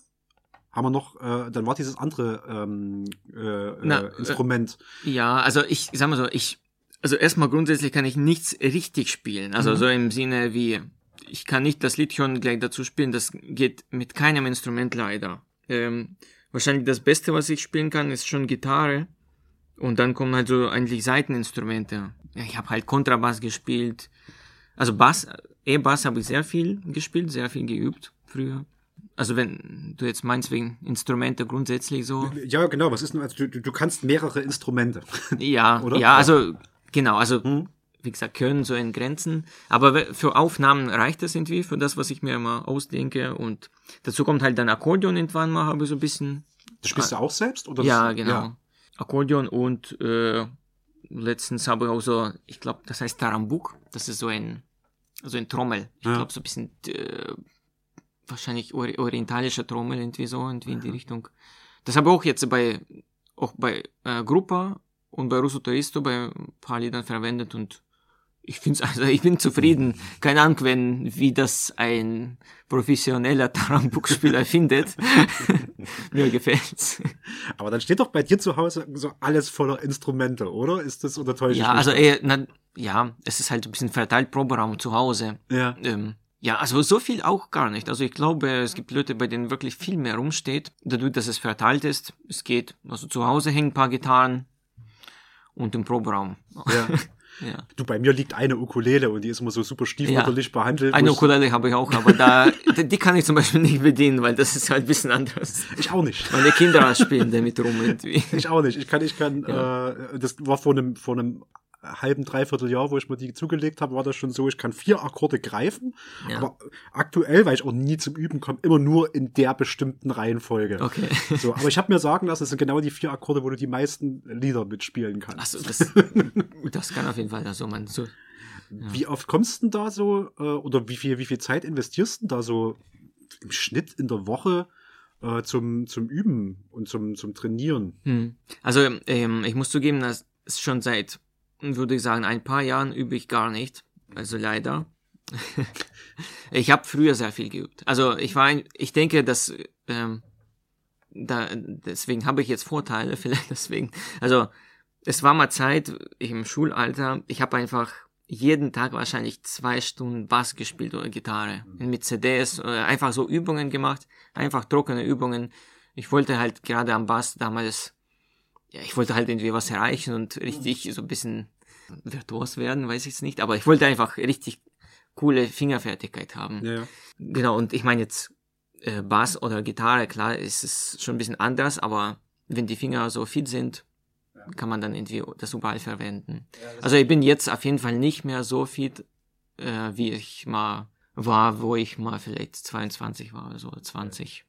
Haben wir noch, äh, dann war dieses andere ähm, äh, Na, äh, äh, Instrument. Ja, also ich sag mal so, ich, also erstmal grundsätzlich kann ich nichts richtig spielen. Also Mhm. so im Sinne wie, ich kann nicht das Lied schon gleich dazu spielen, das geht mit keinem Instrument leider. Ähm, wahrscheinlich das Beste, was ich spielen kann, ist schon Gitarre. Und dann kommen halt so eigentlich Seiteninstrumente. Ja, ich habe halt Kontrabass gespielt. Also Bass, E-Bass habe ich sehr viel gespielt, sehr viel geübt früher. Also wenn du jetzt meinst wegen Instrumente grundsätzlich so. Ja, genau, was ist denn, also du, du kannst mehrere Instrumente. Ja, Oder? ja, also genau, also Mhm. wie gesagt, können so in Grenzen. Aber für Aufnahmen reicht das irgendwie, für das, was ich mir immer ausdenke. Und dazu kommt halt dann Akkordeon irgendwann mal, habe ich so ein bisschen. Das spielst du auch selbst? Oder ja, genau. Akkordeon und äh, letztens habe ich auch so, ich glaube, das heißt Tarambuk. Das ist so ein, so ein Trommel. Ich Ja. glaube, so ein bisschen äh, wahrscheinlich ori orientalische Trommel, irgendwie so, irgendwie in die Richtung. Das habe ich auch jetzt bei, auch bei äh, Gruppa und bei Russo Turisto bei ein paar Liedern verwendet und ich finde also ich bin zufrieden. Keine Ahnung, wenn, wie das ein professioneller Tarambuk-Spieler findet. Mir gefällt's. Aber dann steht doch bei dir zu Hause so alles voller Instrumente, oder? Ist das oder täusche Ja, also eher, na, ja, es ist halt ein bisschen verteilt Proberaum zu Hause. Ja. Ähm, ja, also so viel auch gar nicht. Also ich glaube, es gibt Leute, bei denen wirklich viel mehr rumsteht. Dadurch, dass es verteilt ist, es geht. Also zu Hause hängen ein paar Gitarren und im Proberaum. Ja. Ja. Du, bei mir liegt eine Ukulele und die ist immer so super stiefmütterlich behandelt. Eine Ukulele habe ich auch, aber da, die kann ich zum Beispiel nicht bedienen, weil das ist halt ein bisschen anderes. Ich auch nicht. Meine Kinder spielen damit rum irgendwie. Ich auch nicht. Ich kann, ich kann, Ja. äh, das war vor einem, vor einem halben, dreiviertel Jahr, wo ich mir die zugelegt habe, war das schon so, ich kann vier Akkorde greifen, Ja. aber aktuell, weil ich auch nie zum Üben komme, immer nur in der bestimmten Reihenfolge. Okay. So, aber ich habe mir sagen lassen, das sind genau die vier Akkorde, wo du die meisten Lieder mitspielen kannst. Also das, das kann auf jeden Fall so man so. Wie oft kommst du denn da so, äh, oder wie viel, wie viel Zeit investierst du da so im Schnitt in der Woche äh, zum, zum Üben und zum, zum Trainieren? Hm. Also ähm, ich muss zugeben, dass es schon seit, würde ich sagen, ein paar Jahren übe ich gar nicht. Also leider. ich habe früher sehr viel geübt. Also ich war, ein, ich denke, dass ähm, da deswegen habe ich jetzt Vorteile, vielleicht deswegen. Also es war mal Zeit im Schulalter. Ich habe einfach jeden Tag wahrscheinlich zwei Stunden Bass gespielt oder Gitarre mit CDs, oder einfach so Übungen gemacht, einfach trockene Übungen. Ich wollte halt gerade am Bass damals, ja, ich wollte halt irgendwie was erreichen und richtig so ein bisschen virtuos werden, weiß ich es nicht. Aber ich wollte einfach richtig coole Fingerfertigkeit haben. Ja, ja. Genau, und ich meine jetzt äh, Bass oder Gitarre, klar, ist es schon ein bisschen anders, aber wenn die Finger so fit sind, kann man dann irgendwie das überall verwenden. also ich bin jetzt auf jeden Fall nicht mehr so fit, äh, wie ich mal war, wo ich mal vielleicht 22 war oder so, 20.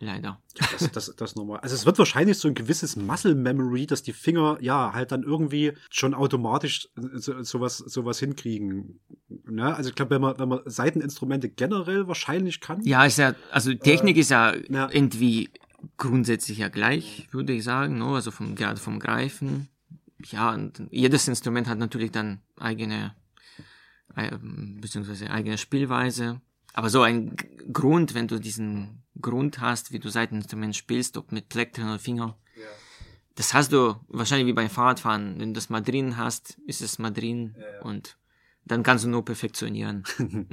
Leider. Das, das, das nochmal. Also es wird wahrscheinlich so ein gewisses Muscle Memory, dass die Finger ja halt dann irgendwie schon automatisch so, sowas, sowas hinkriegen. Ne? Also ich glaube, wenn man, wenn man Seiteninstrumente generell wahrscheinlich kann. Ja, ist ja, also Technik Äh, ist ja, ja. irgendwie grundsätzlich ja gleich, würde ich sagen, ne? also vom, gerade vom Greifen. Ja, und jedes Instrument hat natürlich dann eigene, äh, beziehungsweise eigene Spielweise. Aber so ein Grund, wenn du diesen Grund hast, wie du Seiteninstrument spielst, ob mit Plektren oder Finger, das hast du wahrscheinlich wie beim Fahrradfahren. Wenn du das mal drin hast, ist es mal drin und dann kannst du nur perfektionieren.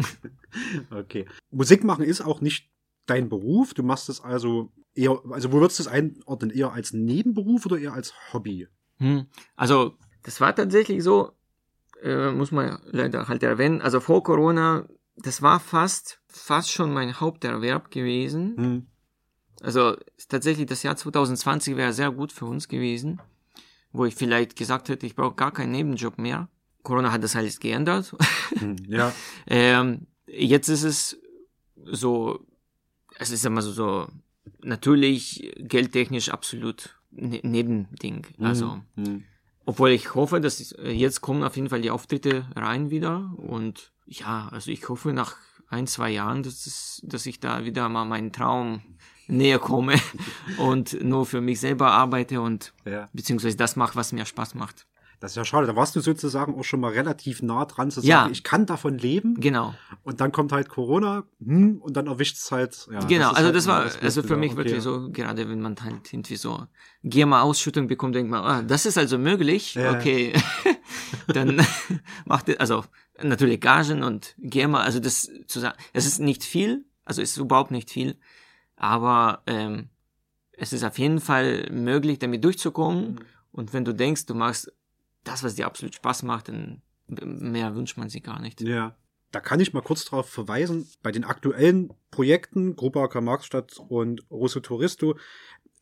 Okay. Musik machen ist auch nicht dein Beruf. Du machst es also eher, also wo würdest du es einordnen? Eher als Nebenberuf oder eher als Hobby? Hm. Also, das war tatsächlich so, äh, muss man leider halt erwähnen. Also vor Corona, das war fast, fast schon mein Haupterwerb gewesen. Hm. Also tatsächlich das Jahr 2020 wäre sehr gut für uns gewesen, wo ich vielleicht gesagt hätte, ich brauche gar keinen Nebenjob mehr. Corona hat das alles geändert. Hm. Ja. ähm, jetzt ist es so, es ist immer so, so natürlich geldtechnisch absolut ne Nebending. Also Hm. obwohl ich hoffe, dass jetzt kommen auf jeden Fall die Auftritte rein wieder. Und ja, also ich hoffe nach ein, zwei Jahren, dass, es, dass ich da wieder mal meinen Traum näher komme und nur für mich selber arbeite und Ja. beziehungsweise das mache, was mir Spaß macht. Das ist ja schade. Da warst du sozusagen auch schon mal relativ nah dran zu sagen, Ja. ich kann davon leben. Genau. Und dann kommt halt Corona, hm, und dann erwischt es halt. Ja, genau, ist also halt das war das also für mich Okay. wirklich so, gerade wenn man halt irgendwie so GEMA-Ausschüttung bekommt, denkt man, ah, das ist also möglich, Ja. okay, dann macht es, also natürlich Gagen und GEMA, also das zusammen, es ist nicht viel, also es ist überhaupt nicht viel, aber ähm, es ist auf jeden Fall möglich, damit durchzukommen Mhm. und wenn du denkst, du machst das, was dir absolut Spaß macht, dann mehr wünscht man sich gar nicht. Ja. Da kann ich mal kurz darauf verweisen, bei den aktuellen Projekten, Gruppe AK Marxstadt und Russo Touristo,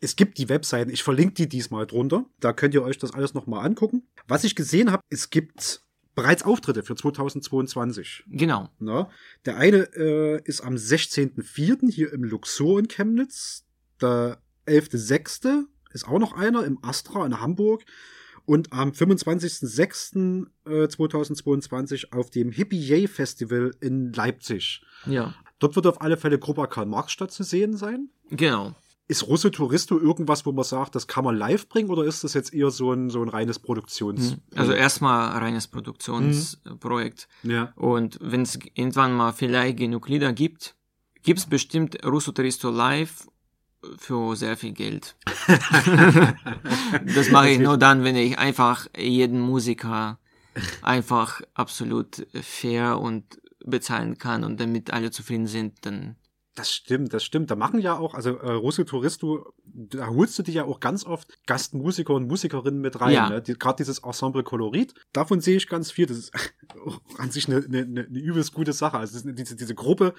es gibt die Webseiten, ich verlinke die diesmal drunter, da könnt ihr euch das alles nochmal angucken. Was ich gesehen habe, es gibt bereits Auftritte für 2022. Genau. Ne? Der eine äh, ist am 16.04. hier im Luxor in Chemnitz. Der 11.06. ist auch noch einer im Astra in Hamburg. Und am 25.06. Äh, 2022 auf dem Hippie Yay Festival in Leipzig. Ja, Dort wird auf alle Fälle Gruppe Karl Marx Stadt zu sehen sein. genau. Ist Russe Touristo irgendwas, wo man sagt, das kann man live bringen oder ist das jetzt eher so ein, so ein reines Produktions? Hm. Also erstmal reines Produktionsprojekt. ja. Und wenn es irgendwann mal vielleicht genug Lieder gibt, gibt es bestimmt Russo Turisto live für sehr viel Geld. das mache ich nur dann, wenn ich einfach jeden Musiker einfach absolut fair und bezahlen kann und damit alle zufrieden sind, dann Das stimmt, das stimmt. Da machen ja auch, also äh, Russo Touristo, da holst du dir ja auch ganz oft Gastmusiker und Musikerinnen mit rein. Ja. Ne? Die, Gerade dieses Ensemble Kolorit, davon sehe ich ganz viel. Das ist an sich eine, eine, eine übelst gute Sache. Also diese, diese Gruppe,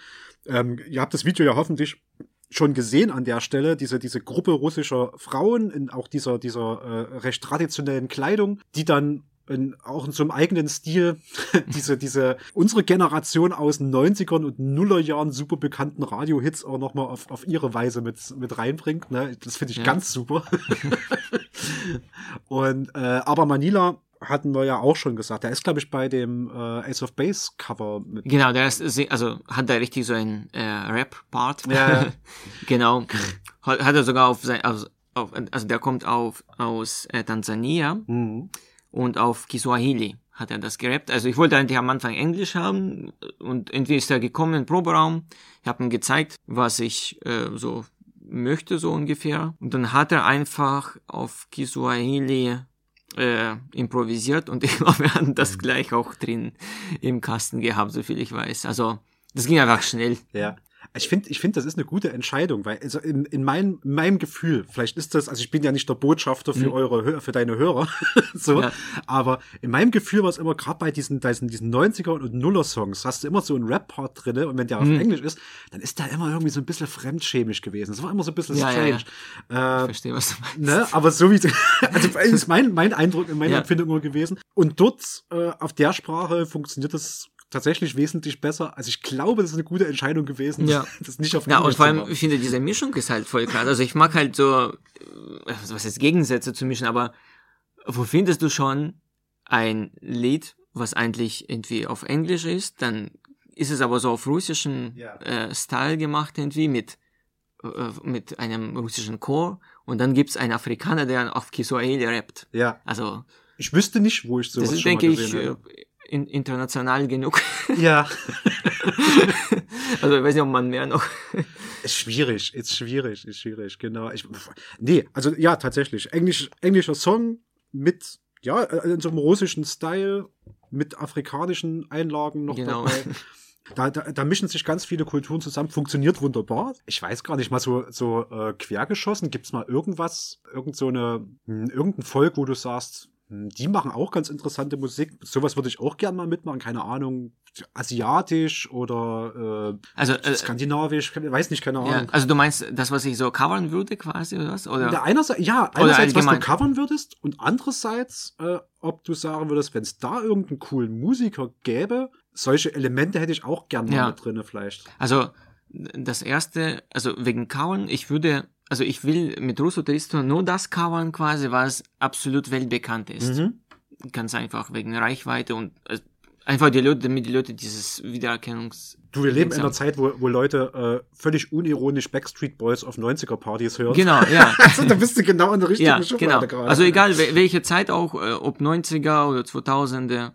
ähm, ihr habt das Video ja hoffentlich schon gesehen an der Stelle, diese, diese Gruppe russischer Frauen in auch dieser, dieser äh, recht traditionellen Kleidung, die dann in, auch in so einem eigenen Stil diese, diese, unsere Generation aus den 90ern und Nullerjahren super bekannten Radiohits auch nochmal auf, auf ihre Weise mit, mit reinbringt. Ne? Das finde ich Ja. ganz super. und, äh, aber Manila hatten wir ja auch schon gesagt. Der ist, glaube ich, bei dem äh, Ace of Base Cover mit. Genau, der ist, also hat da richtig so einen äh, Rap-Part. Ja. genau. Hat, hat er sogar auf sein, auf, auf, also der kommt auf, aus äh, Tansania Mhm. Und auf Kiswahili hat er das gerappt. Also ich wollte eigentlich am Anfang Englisch haben und irgendwie ist er gekommen den Proberaum. Ich habe ihm gezeigt, was ich äh, so möchte, so ungefähr. Und dann hat er einfach auf Kiswahili äh, improvisiert und ich glaube, wir hatten das gleich auch drin im Kasten gehabt, so viel ich weiß. Also das ging einfach schnell. Ja. Ich finde, ich finde, das ist eine gute Entscheidung, weil also in, in, mein, in meinem Gefühl, vielleicht ist das, also ich bin ja nicht der Botschafter für mhm. eure, für deine Hörer, so, ja. aber in meinem Gefühl war es immer gerade bei diesen, diesen, diesen 90er und Nuller Songs, hast du immer so einen Rap-Part drinne und wenn der auf mhm. Englisch ist, dann ist der immer irgendwie so ein bisschen fremdschämisch gewesen. Das war immer so ein bisschen ja, strange. Ja, ja. Äh, ich verstehe, was du meinst. Ne? Aber so wie, also ist mein, mein Eindruck, in meiner Empfindung immer gewesen. Und dort, äh, auf der Sprache funktioniert das tatsächlich wesentlich besser. Also ich glaube, das ist eine gute Entscheidung gewesen, ja. das nicht auf Ja, und vor allem, ich finde, diese Mischung ist halt voll krass. Also ich mag halt so, äh, was heißt Gegensätze zu mischen, aber wo findest du schon ein Lied, was eigentlich irgendwie auf Englisch ist, dann ist es aber so auf russischen ja. äh, Style gemacht irgendwie mit äh, mit einem russischen Chor und dann gibt's einen Afrikaner, der auf Kiswahili rappt. Ja. Also ich wüsste nicht, wo ich sowas das ist, denke ich, habe in, international genug. Ja. also ich weiß nicht, ob man mehr noch. ist schwierig, ist schwierig, ist schwierig, genau. Ich, nee, also ja, tatsächlich. Englisch, englischer Song mit, ja, in so einem russischen Style, mit afrikanischen Einlagen noch genau. dabei. Da, da, da mischen sich ganz viele Kulturen zusammen, funktioniert wunderbar. Ich weiß gar nicht mal so, so äh, quergeschossen. Gibt's mal irgendwas, irgend so eine, hm, irgendein Volk, wo du sagst, die machen auch ganz interessante Musik. Sowas würde ich auch gerne mal mitmachen. Keine Ahnung, asiatisch oder äh, also, äh, skandinavisch, weiß nicht, keine Ahnung. Ja, also du meinst das, was ich so covern würde quasi oder was? Oder? Ja, einerseits, ja, einerseits was du covern würdest und andererseits, äh, ob du sagen würdest, wenn es da irgendeinen coolen Musiker gäbe, solche Elemente hätte ich auch gerne mal ja. mit drinne vielleicht. Also das erste, also wegen Covern, ich würde also ich will mit Russo Tristo nur das covern quasi, was absolut weltbekannt ist. Mhm. Ganz einfach wegen Reichweite und äh, einfach die Leute, damit die Leute dieses Wiedererkennungs Du, wir leben in einer Zeit, wo, wo Leute äh, völlig unironisch Backstreet Boys auf 90er-Partys hören. Genau, ja. also, da bist du genau in der richtigen ja, Schublade genau. gerade. Also egal, welche Zeit auch, äh, ob 90er oder 2000er,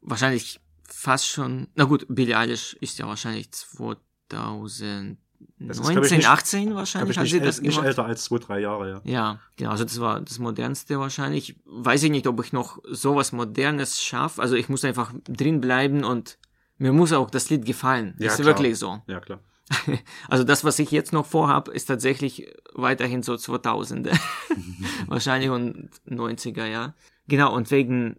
wahrscheinlich fast schon, na gut, Billie Eilish ist ja wahrscheinlich 2000 das 19, nicht, 18 wahrscheinlich hat sie das gemacht. Nicht älter als zwei, drei Jahre, ja. Ja, genau. Also das war das modernste wahrscheinlich. Weiß ich nicht, ob ich noch sowas Modernes schaffe. Also ich muss einfach drin bleiben und mir muss auch das Lied gefallen. Ja, ist klar. wirklich so. Ja, klar. Also das, was ich jetzt noch vorhab, ist tatsächlich weiterhin so 2000er. wahrscheinlich und 90er, ja. Genau, und wegen,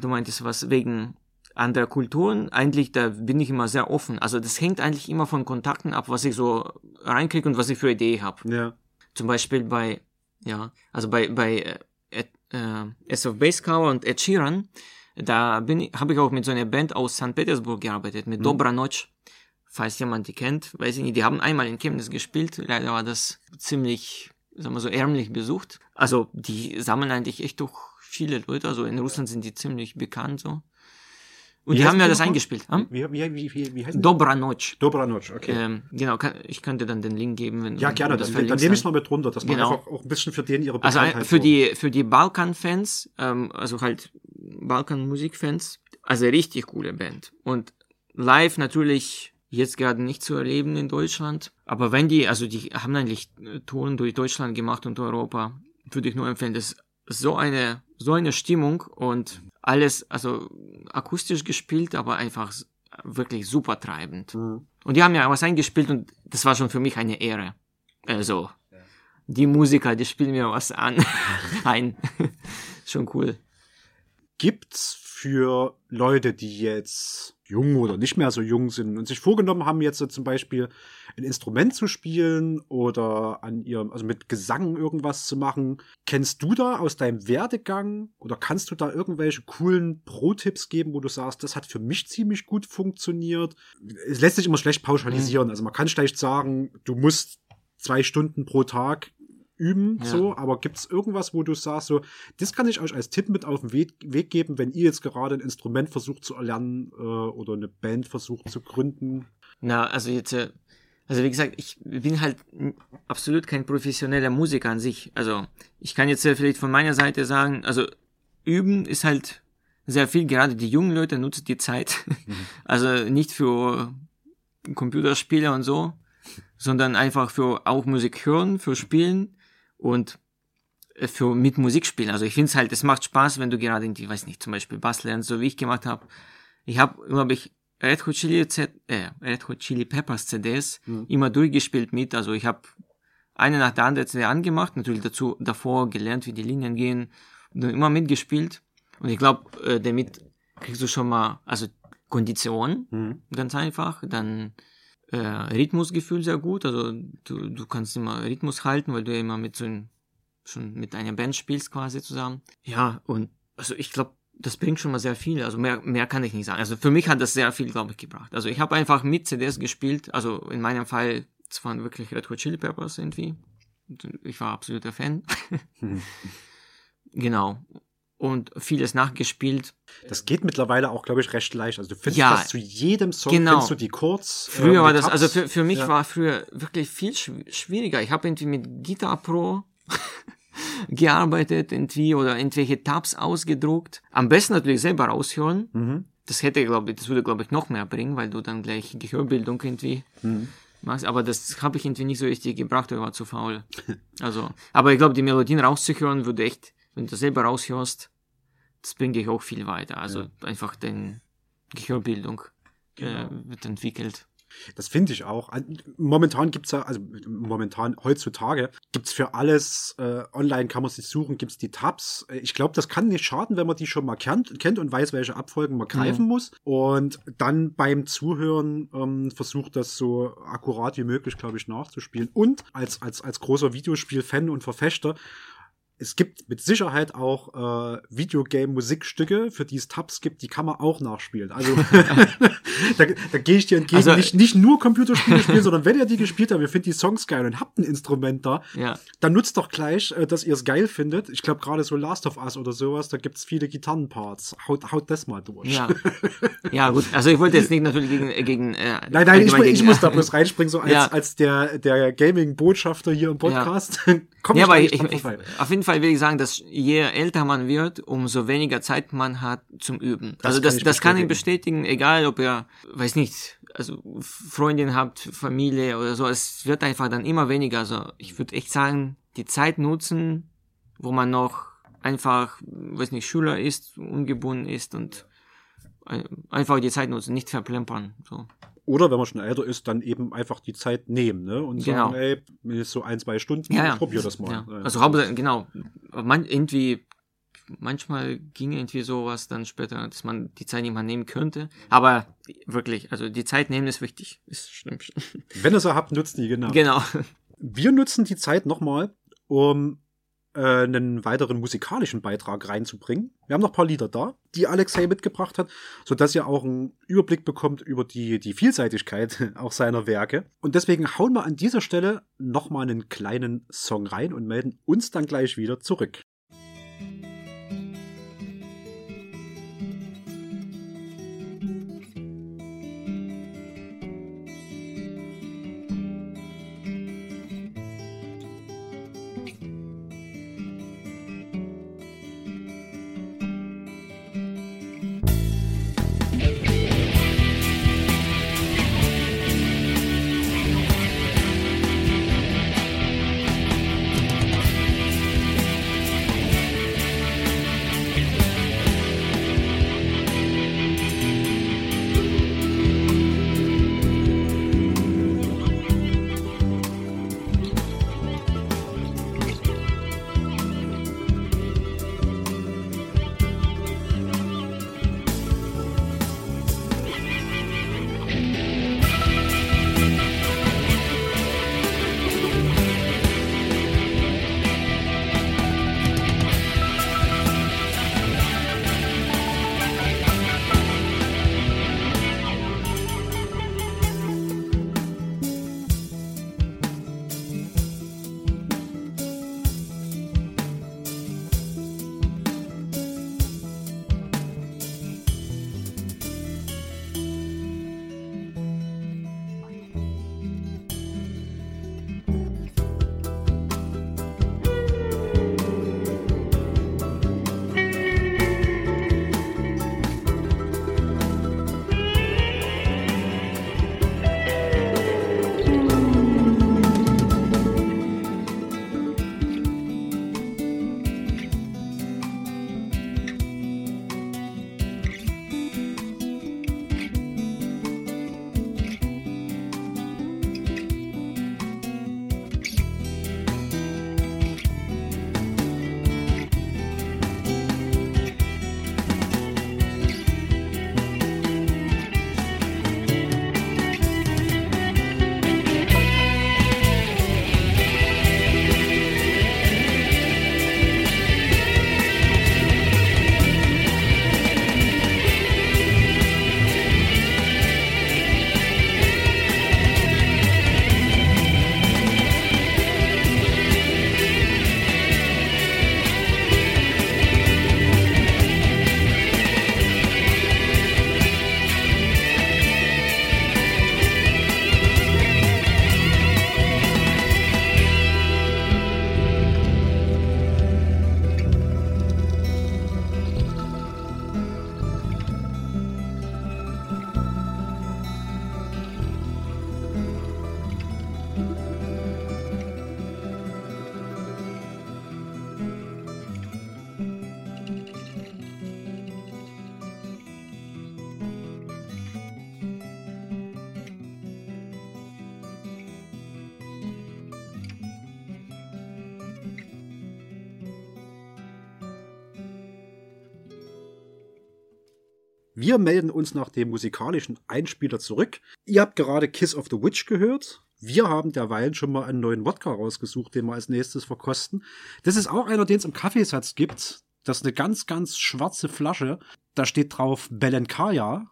du meintest was, wegen anderer Kulturen, eigentlich, da bin ich immer sehr offen. Also das hängt eigentlich immer von Kontakten ab, was ich so reinkriege und was ich für Idee habe. Ja. Zum Beispiel bei, ja, also bei, bei äh, äh, S of Base Cover und Ed Sheeran, da bin ich, habe ich auch mit so einer Band aus St. Petersburg gearbeitet, mit mhm. Dobra Noc. Falls jemand die kennt, weiß ich nicht, die haben einmal in Chemnitz gespielt, leider war das ziemlich, sagen wir so, ärmlich besucht. Also, die sammeln eigentlich echt durch viele Leute, also in Russland sind die ziemlich bekannt, so. Und wie die haben ja das eingespielt. Hm? Wie, wie, wie, wie, wie heißt Dobra Noc. Dobra Noc, okay. Ähm, genau, kann, ich könnte dann den Link geben, wenn Ja, gerne, das dann, dann nehme ich es mal mit runter, dass man genau. einfach auch ein bisschen für den ihre Also für die, für die Balkan-Fans, ähm, also halt Balkan-Musik-Fans, also richtig coole Band. Und live natürlich jetzt gerade nicht zu erleben in Deutschland. Aber wenn die, also die haben eigentlich Touren durch Deutschland gemacht und Europa, würde ich nur empfehlen, das ist so eine, so eine Stimmung und alles, also akustisch gespielt, aber einfach wirklich super treibend. Mhm. Und die haben ja was eingespielt und das war schon für mich eine Ehre. Also, ja. die Musiker, die spielen mir was an. ein. schon cool. Gibt's für Leute, die jetzt jung oder nicht mehr so jung sind und sich vorgenommen haben, jetzt so zum Beispiel ein Instrument zu spielen oder an ihrem, also mit Gesang irgendwas zu machen. Kennst du da aus deinem Werdegang oder kannst du da irgendwelche coolen Pro-Tipps geben, wo du sagst, das hat für mich ziemlich gut funktioniert? Es lässt sich immer schlecht pauschalisieren. Mhm. Also man kann schlecht sagen, du musst zwei Stunden pro Tag üben, ja. so, aber gibt es irgendwas, wo du sagst, so, das kann ich euch als Tipp mit auf den Weg, Weg geben, wenn ihr jetzt gerade ein Instrument versucht zu erlernen äh, oder eine Band versucht zu gründen? Na, also jetzt, äh, also wie gesagt, ich bin halt absolut kein professioneller Musiker an sich. Also ich kann jetzt äh, vielleicht von meiner Seite sagen, also üben ist halt sehr viel, gerade die jungen Leute nutzen die Zeit. Mhm. Also nicht für Computerspiele und so, sondern einfach für auch Musik hören, für Spielen und äh, für mit Musik spielen. Also ich finde es halt, es macht Spaß, wenn du gerade irgendwie, weiß nicht, zum Beispiel Bass lernst, so wie ich gemacht habe. Ich habe immer mich Red Hot Chili, Z äh, Red Hot Chili Peppers CDs Mhm. immer durchgespielt mit. Also ich habe eine nach der anderen CD angemacht, natürlich dazu davor gelernt, wie die Linien gehen und dann immer mitgespielt. Und ich glaube, äh, damit kriegst du schon mal, also Kondition, Mhm. ganz einfach, dann äh, Rhythmusgefühl sehr gut, also du, du kannst immer Rhythmus halten, weil du ja immer mit so ein, schon mit einer Band spielst quasi zusammen. Ja, und also ich glaube, das bringt schon mal sehr viel, also mehr, mehr kann ich nicht sagen. Also für mich hat das sehr viel, glaube ich, gebracht. Also ich habe einfach mit CDs gespielt, also in meinem Fall, es waren wirklich Red Hot Chili Peppers irgendwie. Ich war absoluter Fan. Mhm. genau. Und vieles nachgespielt. Das geht mittlerweile auch, glaube ich, recht leicht. Also du findest Ja, fast zu jedem Song genau. findest du die kurz. Früher ähm, war das, also für, für mich Ja. war früher wirklich viel schw- schwieriger. Ich habe irgendwie mit Guitar Pro gearbeitet, irgendwie, oder irgendwelche Tabs ausgedruckt. Am besten natürlich selber raushören. Mhm. Das hätte, glaube ich, das würde, glaube ich, noch mehr bringen, weil du dann gleich Gehörbildung irgendwie Mhm. machst. Aber das habe ich irgendwie nicht so richtig gebracht, ich war zu faul. Also, aber ich glaube, die Melodien rauszuhören würde echt, wenn du selber raushörst, das bringt dich auch viel weiter. Also einfach deine Gehörbildung Genau. äh, wird entwickelt. Das finde ich auch. An- Momentan gibt's ja, also momentan, heutzutage, gibt's für alles, äh, online kann man sich suchen, gibt's die Tabs. Äh, Ich glaube, das kann nicht schaden, wenn man die schon mal kennt, kennt und weiß, welche Abfolgen man greifen muss. Und dann beim Zuhören ähm, versucht, das so akkurat wie möglich, glaube ich, nachzuspielen. Und als, als, als großer Videospiel-Fan und Verfechter, es gibt mit Sicherheit auch äh, Videogame-Musikstücke, für die es Tabs gibt, die kann man auch nachspielen. Also da, da gehe ich dir entgegen, Also- nicht, nicht nur Computerspiele spielen, sondern wenn ihr die gespielt habt, ihr findet die Songs geil und habt ein Instrument da, Ja. dann nutzt doch gleich, äh, dass ihr es geil findet. Ich glaube, gerade so Last of Us oder sowas, da gibt's viele Gitarrenparts. Haut, haut das mal durch. Ja. ja, gut. Also ich wollte jetzt nicht natürlich gegen, äh, gegen äh, Nein, nein, ich, allgemein ich gegen- muss da bloß reinspringen, so als, Ja. als der, der Gaming-Botschafter hier im Podcast. Komm Ja, aber ich, ich, auf jeden Fall will ich sagen, dass je älter man wird, umso weniger Zeit man hat zum Üben. Das also kann das, ich das kann ich bestätigen. egal ob ihr, weiß nicht, also Freundin habt, Familie oder so, es wird einfach dann immer weniger. Also ich würde echt sagen, die Zeit nutzen, wo man noch einfach, weiß nicht, Schüler ist, ungebunden ist und ein- einfach die Zeit nutzen, nicht verplempern. So. Oder wenn man schon älter ist, dann eben einfach die Zeit nehmen, ne? Und Genau. sagen, ey, mir ist so ein, zwei Stunden, Ja, ja. ich probier das mal. Ja. Ja. Also Hauptsache, genau. Man, irgendwie, manchmal ging irgendwie sowas dann später, dass man die Zeit nicht mal nehmen könnte. Aber wirklich, also die Zeit nehmen ist wichtig. Ist stimmt. Wenn ihr sie habt, nutzt die, genau. Genau. Wir nutzen die Zeit nochmal, um einen weiteren musikalischen Beitrag reinzubringen. Wir haben noch ein paar Lieder da, die Alexei mitgebracht hat, sodass ihr auch einen Überblick bekommt über die, die Vielseitigkeit auch seiner Werke. Und deswegen hauen wir an dieser Stelle nochmal einen kleinen Song rein und melden uns dann gleich wieder zurück. Wir melden uns nach dem musikalischen Einspieler zurück. Ihr habt gerade Kiss of the Witch gehört. Wir haben derweil schon mal einen neuen Wodka rausgesucht, den wir als nächstes verkosten. Das ist auch einer, den es im Kaffeesatz gibt. Das ist eine ganz, ganz schwarze Flasche. Da steht drauf Belenkaya.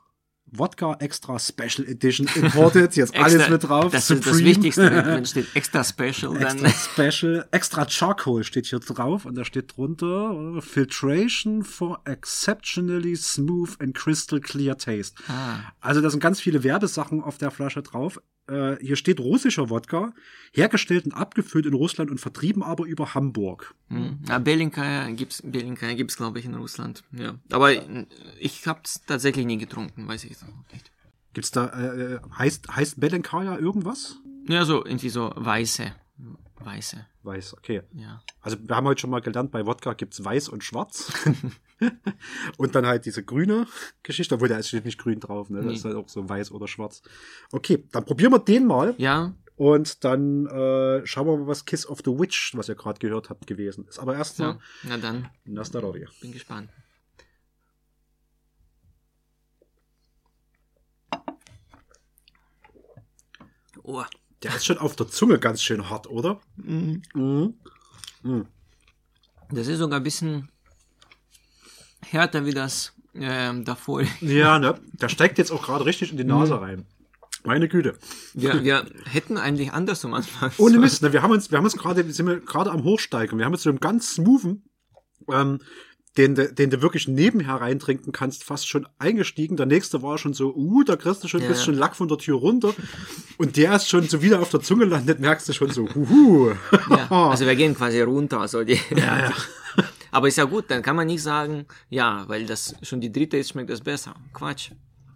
Wodka Extra Special Edition imported. Jetzt Extra- alles mit drauf. Das ist das Supreme. Wichtigste, wenn, steht extra special, Extra dann. Special, extra Charcoal steht hier drauf und da steht drunter äh, Filtration for exceptionally smooth and crystal clear taste. Ah, Also da sind ganz viele Werbesachen auf der Flasche drauf. Äh, hier steht russischer Wodka, hergestellt und abgefüllt in Russland und vertrieben aber über Hamburg. hm. ja, Belinkaya gibt's, Belinkaya gibt's, glaube ich, in Russland. Ja. Aber äh, ich hab's tatsächlich nie getrunken, weiß ich jetzt auch nicht. Gibt's da, äh, heißt, heißt Belenkaya irgendwas? Ja, so irgendwie so weiße. Weiße, Weiß, okay. ja. Also wir haben heute schon mal gelernt, bei Wodka gibt's weiß und schwarz. und dann halt diese grüne Geschichte, obwohl da steht nicht grün drauf, ne? Das Nee. ist halt auch so weiß oder schwarz. Okay, dann probieren wir den mal Ja, und dann äh, schauen wir mal, was Kiss of the Witch, was ihr gerade gehört habt, gewesen ist. Aber erstmal ja. Na dann, Nastarovia. bin gespannt. Oh. Der ist schon auf der Zunge ganz schön hart, oder? Mhm. Mhm. Das ist sogar ein bisschen härter wie das ähm, davor. Ja, ne? Der steigt jetzt auch gerade richtig in die Nase rein. Meine Güte. Wir, wir hätten eigentlich anders am Anfang. Ohne. Mist, ne? Wir haben uns, wir haben uns gerade, sind wir gerade am Hochsteigen. Wir haben jetzt so einen ganz smoothen, ähm, den, du- den du wirklich nebenher reintrinken kannst, fast schon eingestiegen. Der nächste war schon so, uh, da kriegst du schon ein Ja. bisschen Lack von der Tür runter. Und der ist schon so wieder auf der Zunge landet, merkst du schon so, huhu. Ja, also wir gehen quasi runter. Also die, Ja, ja. Aber ist ja gut, dann kann man nicht sagen, ja, weil das schon die dritte ist, schmeckt das besser. Quatsch.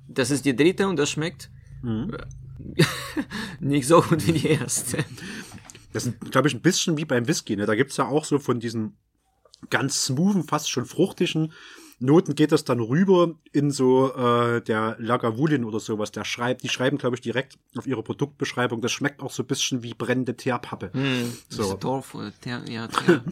Das ist die dritte und das schmeckt äh, nicht so gut wie die erste. Das ist, glaube ich, ein bisschen wie beim Whisky. Ne? Da gibt's ja auch so von diesen ganz smoothen, fast schon fruchtigen Noten geht das dann rüber in so äh, der Lagavulin oder sowas. Der schreibt, die schreiben, glaube ich, direkt auf ihre Produktbeschreibung. Das schmeckt auch so ein bisschen wie brennende Teerpappe. Hm, So. oder Ter, ja, Ter.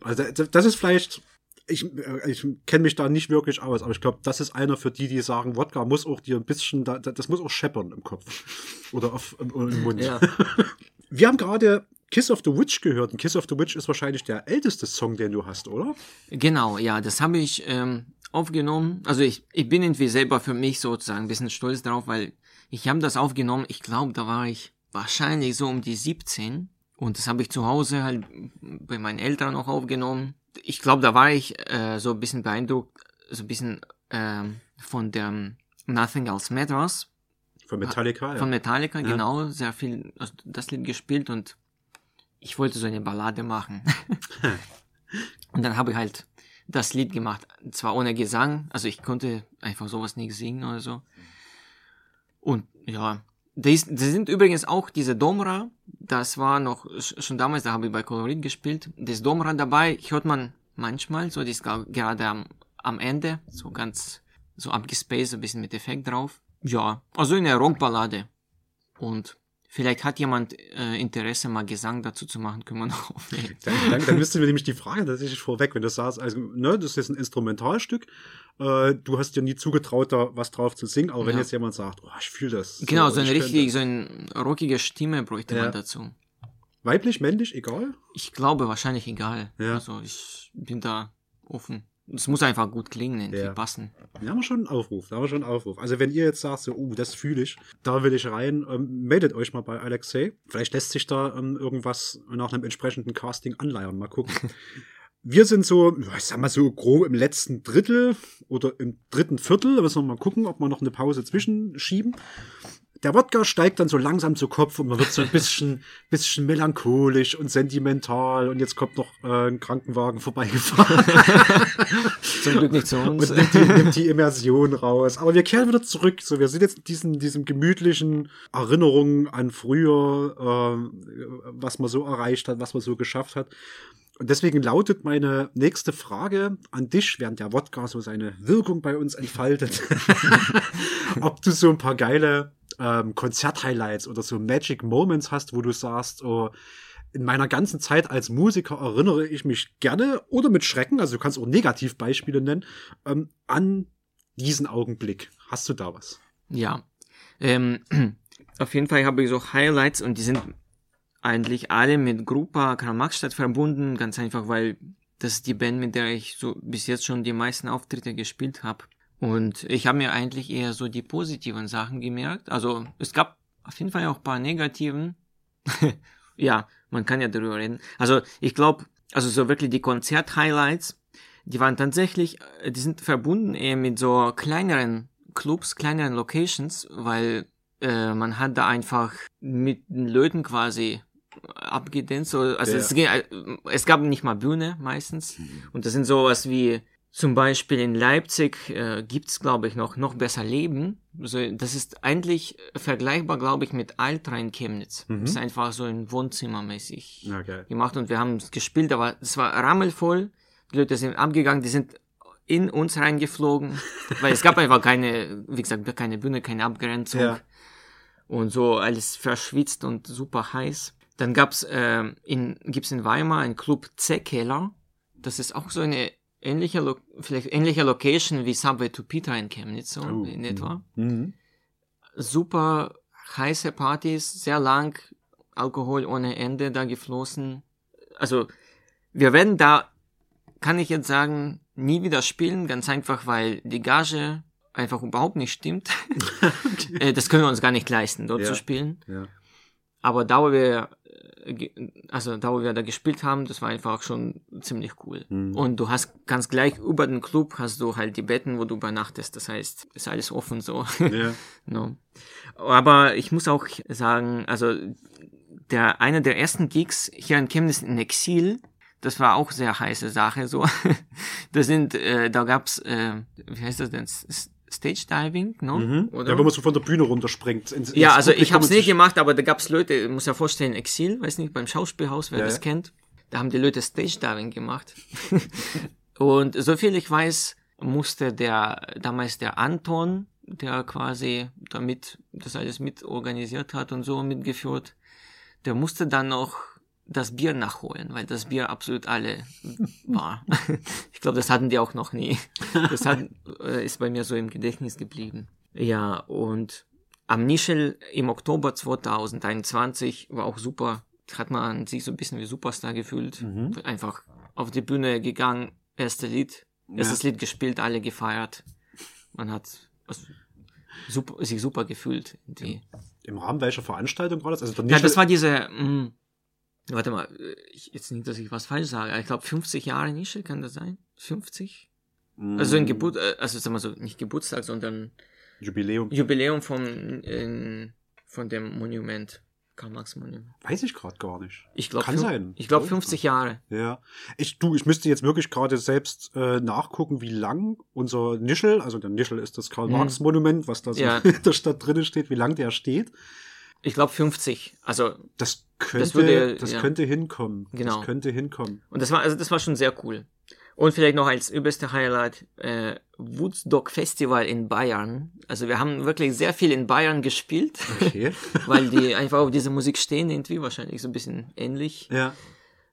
Also das ist vielleicht, ich, äh, ich kenne mich da nicht wirklich aus, aber ich glaube, das ist einer für die, die sagen, Wodka muss auch dir ein bisschen, da, das muss auch scheppern im Kopf oder auf, im, im Mund. ja. Wir haben gerade Kiss of the Witch gehört. Und Kiss of the Witch ist wahrscheinlich der älteste Song, den du hast, oder? Genau, ja, das habe ich ähm, aufgenommen. Also ich, ich bin irgendwie selber für mich sozusagen ein bisschen stolz drauf, weil ich habe das aufgenommen, ich glaube, da war ich wahrscheinlich so um die 17 und das habe ich zu Hause halt bei meinen Eltern auch aufgenommen. Ich glaube, da war ich äh, so ein bisschen beeindruckt, so ein bisschen ähm, von der Nothing Else Matters Von Metallica, ja. von Metallica, genau, sehr viel also das Lied gespielt und ich wollte so eine Ballade machen. und dann habe ich halt das Lied gemacht, zwar ohne Gesang, also ich konnte einfach sowas nicht singen oder so. Und ja, das, sind übrigens auch diese Domra, das war noch sch- schon damals, da habe ich bei Colorit gespielt, das Domra dabei hört man manchmal, so die ist gerade am, am Ende, so ganz so abgespaced, ein bisschen mit Effekt drauf. Ja, also eine Rockballade. Und vielleicht hat jemand äh, Interesse, mal Gesang dazu zu machen, können wir noch aufnehmen. Dann, dann, dann müsste mir nämlich die Frage tatsächlich vorweg, wenn du sagst, also, ne, das ist ein Instrumentalstück, äh, du hast dir nie zugetraut, da was drauf zu singen, aber wenn Ja. jetzt jemand sagt, oh, ich fühle das. Genau, so eine richtig, so eine rockige Stimme bräuchte Ja. man dazu. Weiblich, männlich, egal? Ich glaube wahrscheinlich egal. Ja. Also ich bin da offen. Es muss einfach gut klingen, irgendwie Ja. passen. Da haben wir schon einen Aufruf, da haben wir schon einen Aufruf. Also wenn ihr jetzt sagt, so, uh, das fühle ich, da will ich rein, ähm, meldet euch mal bei Alexei. Vielleicht lässt sich da ähm, irgendwas nach einem entsprechenden Casting anleiern. Mal gucken. Wir sind so, ich sag mal so grob im letzten Drittel oder im dritten Viertel. Da müssen wir mal gucken, ob wir noch eine Pause zwischenschieben. Der Wodka steigt dann so langsam zu Kopf und man wird so ein bisschen, bisschen melancholisch und sentimental und jetzt kommt noch äh, ein Krankenwagen vorbeigefahren Zum Glück nicht zu uns. und nimmt die, nimmt die Immersion raus. Aber wir kehren wieder zurück. So, wir sind jetzt in diesem, diesem gemütlichen Erinnerungen an früher, äh, was man so erreicht hat, was man so geschafft hat. Und deswegen lautet meine nächste Frage an dich, während der Wodka so seine Wirkung bei uns entfaltet, ob du so ein paar geile ähm, Konzerthighlights oder so Magic Moments hast, wo du sagst, oh, in meiner ganzen Zeit als Musiker erinnere ich mich gerne oder mit Schrecken, also du kannst auch Negativbeispiele nennen, ähm, an diesen Augenblick? Hast du da was? Ja. Ähm, auf jeden Fall habe ich so Highlights und die sind eigentlich alle mit Grupa Karl-Marx-Stadt verbunden, ganz einfach, weil das ist die Band, mit der ich so bis jetzt schon die meisten Auftritte gespielt habe. Und ich habe mir eigentlich eher so die positiven Sachen gemerkt. Also es gab auf jeden Fall auch paar negativen. ja, man kann ja darüber reden. Also ich glaube, also so wirklich die Konzert-Highlights, die waren tatsächlich, äh, die sind verbunden eher mit so kleineren Clubs, kleineren Locations, weil äh, man hat da einfach mit den Leuten quasi abgedänzt. Also ja. es, äh, es gab nicht mal Bühne meistens. Mhm. Und das sind sowas wie zum Beispiel in Leipzig äh, gibt's glaube ich, noch, noch besser Leben. Also das ist eigentlich vergleichbar, glaube ich, mit Altrhein Chemnitz. Mhm. Ist einfach so ein Wohnzimmermäßig okay. gemacht und wir haben es gespielt, aber es war rammelvoll. Die Leute sind abgegangen, die sind in uns reingeflogen, weil es gab einfach keine, wie gesagt, keine Bühne, keine Abgrenzung. Ja. Und so alles verschwitzt und super heiß. Dann gab's äh, in, gibt's in Weimar einen Club Z-Keller. Das ist auch so eine ähnliche, Lo vielleicht ähnliche Location wie Subway to Peter in Chemnitz, so oh. in etwa. Mhm. Super heiße Partys, sehr lang, Alkohol ohne Ende da geflossen. Also, wir werden da, kann ich jetzt sagen, nie wieder spielen, ganz einfach, weil die Gage einfach überhaupt nicht stimmt. Äh, das können wir uns gar nicht leisten, dort ja. zu spielen. Ja. Aber da, wo wir also da wo wir da gespielt haben, das war einfach schon ziemlich cool. Mhm. Und du hast ganz gleich über den Club hast du halt die Betten, wo du übernachtest. Das heißt, ist alles offen so. Ja. no. Aber ich muss auch sagen, also der einer der ersten Gigs hier in Chemnitz in Exil, das war auch sehr heiße Sache so. da sind, äh, da gab's, äh, wie heißt das denn? Stage Diving, no? Mhm. Oder? Ja, wenn man so von der Bühne runterspringt. Ins, ins ja, also ich habe es nicht gemacht, aber da gab's Leute, muss ja vorstellen, Exil, weiß nicht, beim Schauspielhaus, wer ja, das ja. kennt. Da haben die Leute Stage Diving gemacht. und soviel ich weiß, musste der, damals der Anton, der quasi damit das alles mit organisiert hat und so mitgeführt, der musste dann noch das Bier nachholen, weil das Bier absolut alle war. ich glaube, das hatten die auch noch nie. Das hat, äh, ist bei mir so im Gedächtnis geblieben. Ja, und am Nischel im Oktober 2021 war auch super. Hat man sich so ein bisschen wie Superstar gefühlt. Mhm. Einfach auf die Bühne gegangen, erste Lied, erstes ja. Lied gespielt, alle gefeiert. Man hat also, super, sich super gefühlt. Im, Im Rahmen welcher Veranstaltung war das? Also ja, das war diese, mh, mm, Warte mal, äh, ich, jetzt nicht, dass ich was falsch sage. Ich glaube, 50 Jahre Nische kann das sein? 50? Mm. Also ein Geburt, äh, also sagen wir so, nicht Geburtstag, sondern Jubiläum. Jubiläum von, in, von dem Monument. Karl-Marx-Monument. Weiß ich gerade gar nicht. Ich glaube, kann sein. Ich glaube 50 Jahre. Ja. Ich, du, ich müsste jetzt wirklich gerade selbst äh, nachgucken, wie lang unser Nischel, also der Nischel ist das Karl-Marx-Monument, was da so ja. in der Stadt drin steht, wie lang der steht. Ich glaube 50. Also das könnte, das, würde, das ja. könnte hinkommen. Genau. Das könnte hinkommen. Und das war, also das war schon sehr cool. Und vielleicht noch als übelste Highlight, äh, Woodstock Festival in Bayern. Also wir haben wirklich sehr viel in Bayern gespielt. Okay. weil die einfach auf diese Musik stehen, irgendwie wahrscheinlich so ein bisschen ähnlich. Ja.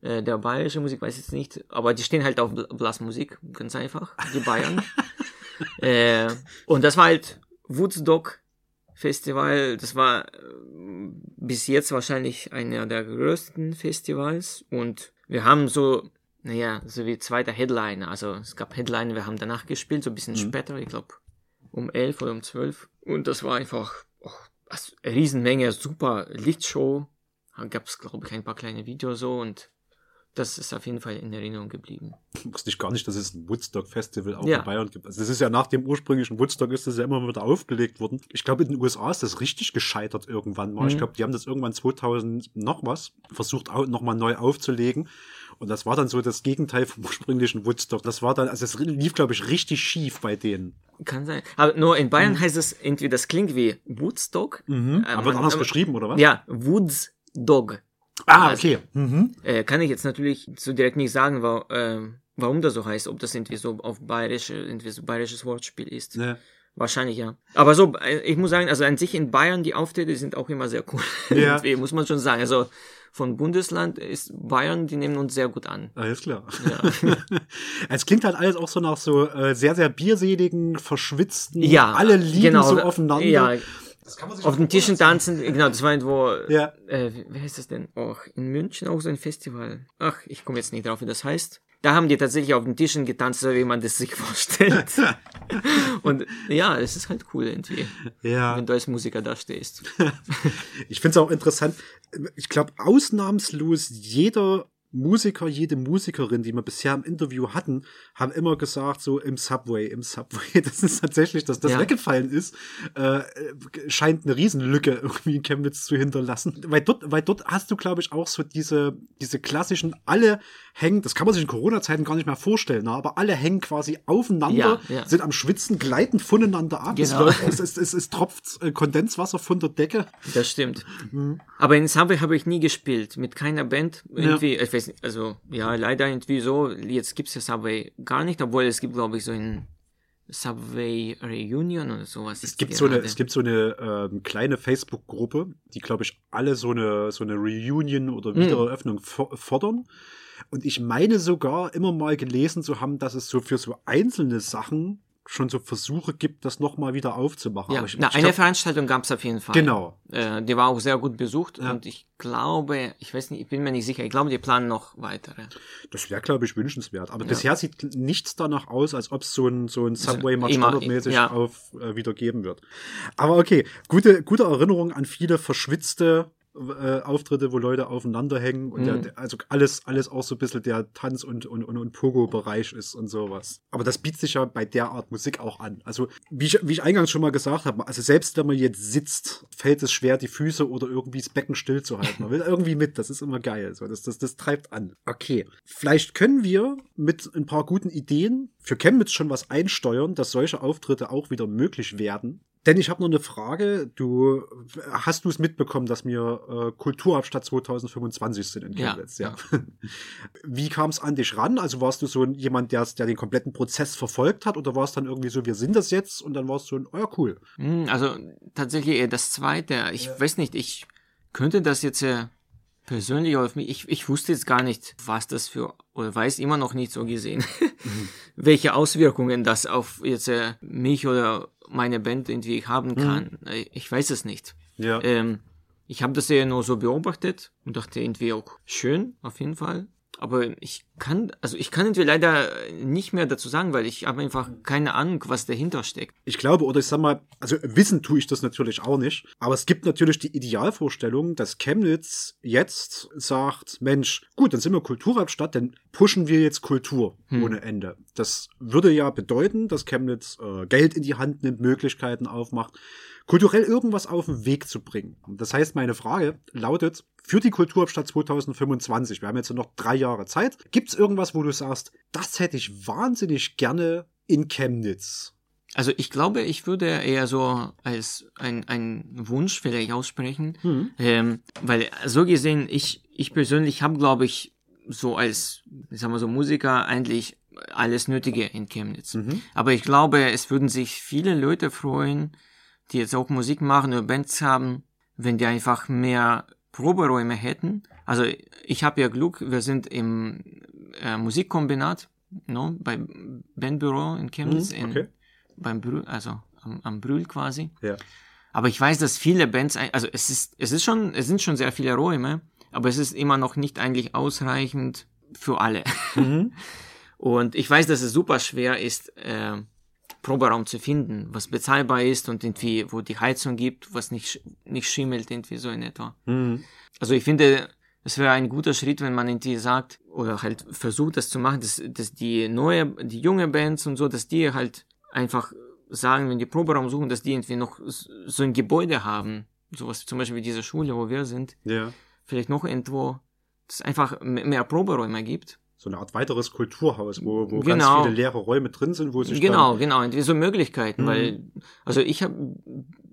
Äh, der bayerische Musik weiß ich jetzt nicht, aber die stehen halt auf Blasmusik, ganz einfach, die Bayern. äh, und das war halt Woodstock Festival. Das war äh, bis jetzt wahrscheinlich einer der größten Festivals und wir haben so, naja, so wie zweiter Headliner. Also es gab Headliner, wir haben danach gespielt, so ein bisschen mhm. später, ich glaube um elf oder um zwölf. Und das war einfach oh, eine Riesenmenge, super Lichtshow. Da gab es, glaube ich, ein paar kleine Videos so und das ist auf jeden Fall in Erinnerung geblieben. Wusste ich gar nicht, dass es ein Woodstock-Festival auch ja. in Bayern gibt. Also das ist ja nach dem ursprünglichen Woodstock ist das ja immer wieder aufgelegt worden. Ich glaube, in den USA ist das richtig gescheitert irgendwann mal. Mhm. Ich glaube, die haben das irgendwann 2000 noch was versucht, nochmal neu aufzulegen. Und das war dann so das Gegenteil vom ursprünglichen Woodstock. Das war dann, also es lief, glaube ich, richtig schief bei denen. Kann sein. Aber nur in Bayern mhm. heißt es irgendwie, das klingt wie Woodstock. Mhm. Aber man, anders geschrieben, oder was? Ja, Woodsdog. Ah, also, okay. Mhm. Äh, kann ich jetzt natürlich so direkt nicht sagen, wa äh, warum das so heißt, ob das irgendwie so auf bayerisch, irgendwie so bayerisches Wortspiel ist. Ja. Wahrscheinlich ja. Aber so, äh, ich muss sagen, also an sich in Bayern die Auftritte sind auch immer sehr cool. Ja. muss man schon sagen. Also von Bundesland ist Bayern, die nehmen uns sehr gut an. Alles klar. Ja. es klingt halt alles auch so nach so äh, sehr, sehr bierseligen, verschwitzten, ja, alle liegen genau. so aufeinander. Ja, auf den Tischen tanzen, genau, das war irgendwo, Ja. äh, wie- heißt das denn? Ach, in München auch so ein Festival. Ach, ich komme jetzt nicht drauf, wie das heißt. Da haben die tatsächlich auf den Tischen getanzt, so wie man das sich vorstellt. Und ja, es ist halt cool irgendwie, Ja. wenn du als Musiker da stehst. Ich finde es auch interessant. Ich glaube, ausnahmslos jeder Musiker, jede Musikerin, die wir bisher im Interview hatten, haben immer gesagt, so im Subway, im Subway. Das ist tatsächlich, dass das Ja. weggefallen ist, äh, scheint eine Riesenlücke irgendwie in Chemnitz zu hinterlassen. Weil dort, weil dort hast du, glaube ich, auch so diese, diese klassischen, alle hängen, das kann man sich in Corona-Zeiten gar nicht mehr vorstellen, ne? aber alle hängen quasi aufeinander, Ja, ja. sind am Schwitzen, gleiten voneinander ab. Es, Genau. es, es, es, es tropft äh, Kondenswasser von der Decke. Das stimmt. Mhm. Aber in Subway habe ich nie gespielt, mit keiner Band. Irgendwie, ich weiß nicht, also ja, leider irgendwie so. Jetzt gibt's ja Subway gar nicht, obwohl es gibt, glaube ich, so ein Subway Reunion oder sowas. Es gibt so eine, es gibt so eine ähm, kleine Facebook-Gruppe, die, glaube ich, alle so eine, so eine Reunion oder Mhm. Wiedereröffnung for fordern. Und ich meine sogar immer mal gelesen zu haben, dass es so für so einzelne Sachen schon so Versuche gibt, das nochmal wieder aufzumachen. Ja, ich, na, ich eine glaub, Veranstaltung gab's auf jeden Fall. Genau. Äh, die war auch sehr gut besucht Ja. und ich glaube, ich weiß nicht, ich bin mir nicht sicher, ich glaube, die planen noch weitere. Das wäre, glaube ich, wünschenswert. Aber Ja. bisher sieht nichts danach aus, als ob es so ein, so ein Subway mal standardmäßig ja. auf äh, wieder geben wird. Aber okay, gute, gute Erinnerung an viele verschwitzte äh, Auftritte, wo Leute aufeinander hängen und Mhm. der, also alles, alles auch so ein bisschen der Tanz- und, und, und, und Pogo-Bereich ist und sowas. Aber das bietet sich ja bei der Art Musik auch an. Also, wie ich, wie ich eingangs schon mal gesagt habe, also selbst wenn man jetzt sitzt, fällt es schwer, die Füße oder irgendwie das Becken stillzuhalten. Man will irgendwie mit, das ist immer geil. So, das, das, das treibt an. Okay. Vielleicht können wir mit ein paar guten Ideen für Chemnitz schon was einsteuern, dass solche Auftritte auch wieder möglich werden. Denn ich habe noch eine Frage. Du hast du es mitbekommen, dass wir äh, Kulturhauptstadt 2025 sind in Ja, Chemnitz? Ja. Wie kam es an dich ran? Also warst du so jemand, der, der den kompletten Prozess verfolgt hat, oder war es dann irgendwie so, wir sind das jetzt, und dann warst du ein, oh ja, cool. Hm, Also tatsächlich eher das zweite. Ich weiß nicht, ich könnte das jetzt äh, persönlich auf mich, ich, ich wusste jetzt gar nicht, was das für, oder weiß immer noch nicht so gesehen, welche Auswirkungen das auf jetzt äh, mich oder meine Band irgendwie haben kann. Äh, Ich weiß es nicht. Ja. Ähm, ich habe das eher nur so beobachtet und dachte irgendwie auch schön, auf jeden Fall. Aber ich kann, also ich kann irgendwie leider nicht mehr dazu sagen, weil ich habe einfach keine Ahnung, was dahinter steckt. Ich glaube, oder ich sag mal, also wissen tue ich das natürlich auch nicht, aber es gibt natürlich die Idealvorstellung, dass Chemnitz jetzt sagt, Mensch, gut, dann sind wir Kulturhauptstadt, dann pushen wir jetzt Kultur ohne Ende. Das würde ja bedeuten, dass Chemnitz äh, Geld in die Hand nimmt, Möglichkeiten aufmacht, kulturell irgendwas auf den Weg zu bringen. Das heißt, meine Frage lautet, für die Kulturhauptstadt 2025, wir haben jetzt noch drei Jahre Zeit, gibt es irgendwas, wo du sagst, das hätte ich wahnsinnig gerne in Chemnitz? Also ich glaube, ich würde eher so als ein, ein Wunsch vielleicht aussprechen, Hm. ähm, weil so gesehen, ich, ich persönlich habe, glaube ich, so als, ich sag mal so Musiker eigentlich alles Nötige in Chemnitz. Mhm. Aber ich glaube, es würden sich viele Leute freuen, die jetzt auch Musik machen oder Bands haben, wenn die einfach mehr Proberäume hätten. Also ich habe ja Glück, wir sind im äh, Musikkombinat, no, beim Bandbüro in Chemnitz, Mhm, in, okay. beim Brühl, also am, am Brühl quasi. Ja. Aber ich weiß, dass viele Bands, also es ist, es ist schon, es sind schon sehr viele Räume, aber es ist immer noch nicht eigentlich ausreichend für alle. Mhm. Und ich weiß, dass es super schwer ist, äh, Proberaum zu finden, was bezahlbar ist und irgendwie, wo die Heizung gibt, was nicht, nicht schimmelt, irgendwie so in etwa. Mhm. Also ich finde, es wäre ein guter Schritt, wenn man irgendwie sagt, oder halt versucht, das zu machen, dass, dass die neue, die junge Bands und so, dass die halt einfach sagen, wenn die Proberaum suchen, dass die irgendwie noch so ein Gebäude haben. Sowas zum Beispiel wie diese Schule, wo wir sind. Ja. Vielleicht noch irgendwo, dass es einfach mehr Proberäume gibt. So eine Art weiteres Kulturhaus, wo, wo Genau. ganz viele leere Räume drin sind, wo sich Genau, genau, irgendwie so Möglichkeiten, Mhm. weil, also ich habe,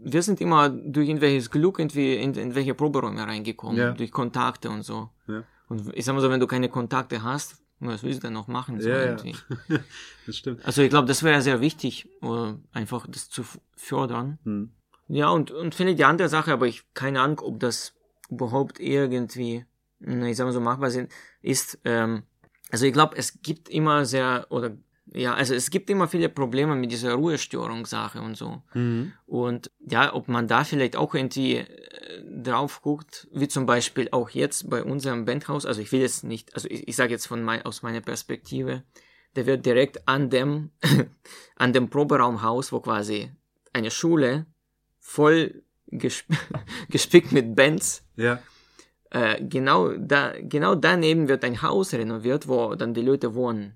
wir sind immer durch irgendwelches Glück irgendwie in, in welche Proberäume reingekommen, Ja. durch Kontakte und so. Ja. Und ich sag mal so, wenn du keine Kontakte hast, was willst du denn noch machen? So Ja, ja. das stimmt. Also ich glaube, das wäre sehr wichtig, äh, einfach das zu fördern. Hm. Ja, und, und finde die andere Sache, aber ich keine Ahnung, ob das überhaupt irgendwie ich sag mal so, machbar sind, ist, ähm, also ich glaube, es gibt immer sehr, oder ja, also es gibt immer viele Probleme mit dieser Ruhestörungssache und so. Mhm. Und ja, ob man da vielleicht auch irgendwie äh, drauf guckt, wie zum Beispiel auch jetzt bei unserem Bandhaus, also ich will jetzt nicht, also ich, ich sage jetzt von mein, aus meiner Perspektive, der wird direkt an dem, an dem Proberaumhaus, wo quasi eine Schule voll gesp gespickt mit Bands, Ja. Äh, genau da, genau daneben wird ein Haus renoviert, wo dann die Leute wohnen.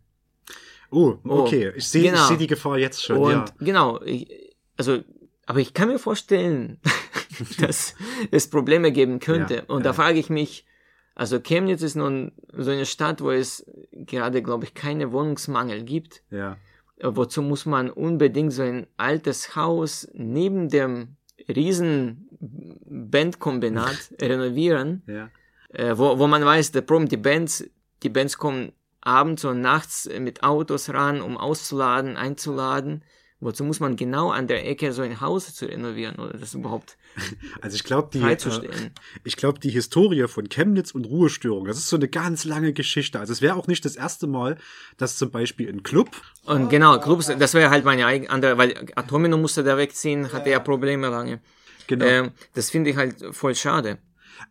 Oh, Oh, okay. Ich sehe genau. ich seh die Gefahr jetzt schon. Und ja. genau, ich, also, aber ich kann mir vorstellen, dass es Probleme geben könnte. Ja, und ja. da frage ich mich, also Chemnitz ist nun so eine Stadt, wo es gerade, glaube ich, keine Wohnungsmangel gibt. ja. Äh, Wozu muss man unbedingt so ein altes Haus neben dem riesen Bandkombinat renovieren? Ja. äh, wo, wo man weiß, der Problem, die Bands, die Bands kommen abends und nachts mit Autos ran, um auszuladen, einzuladen. Wozu muss man genau an der Ecke so ein Haus zu renovieren oder das überhaupt Also ich glaube, die, äh, ich glaube, die Historie von Chemnitz und Ruhestörung, das ist so eine ganz lange Geschichte. Also es wäre auch nicht das erste Mal, dass zum Beispiel ein Club, Und genau, Clubs, das wäre halt meine eigene andere, weil Atomino musste da wegziehen, hatte ja Probleme lange. Genau, Ähm, das finde ich halt voll schade.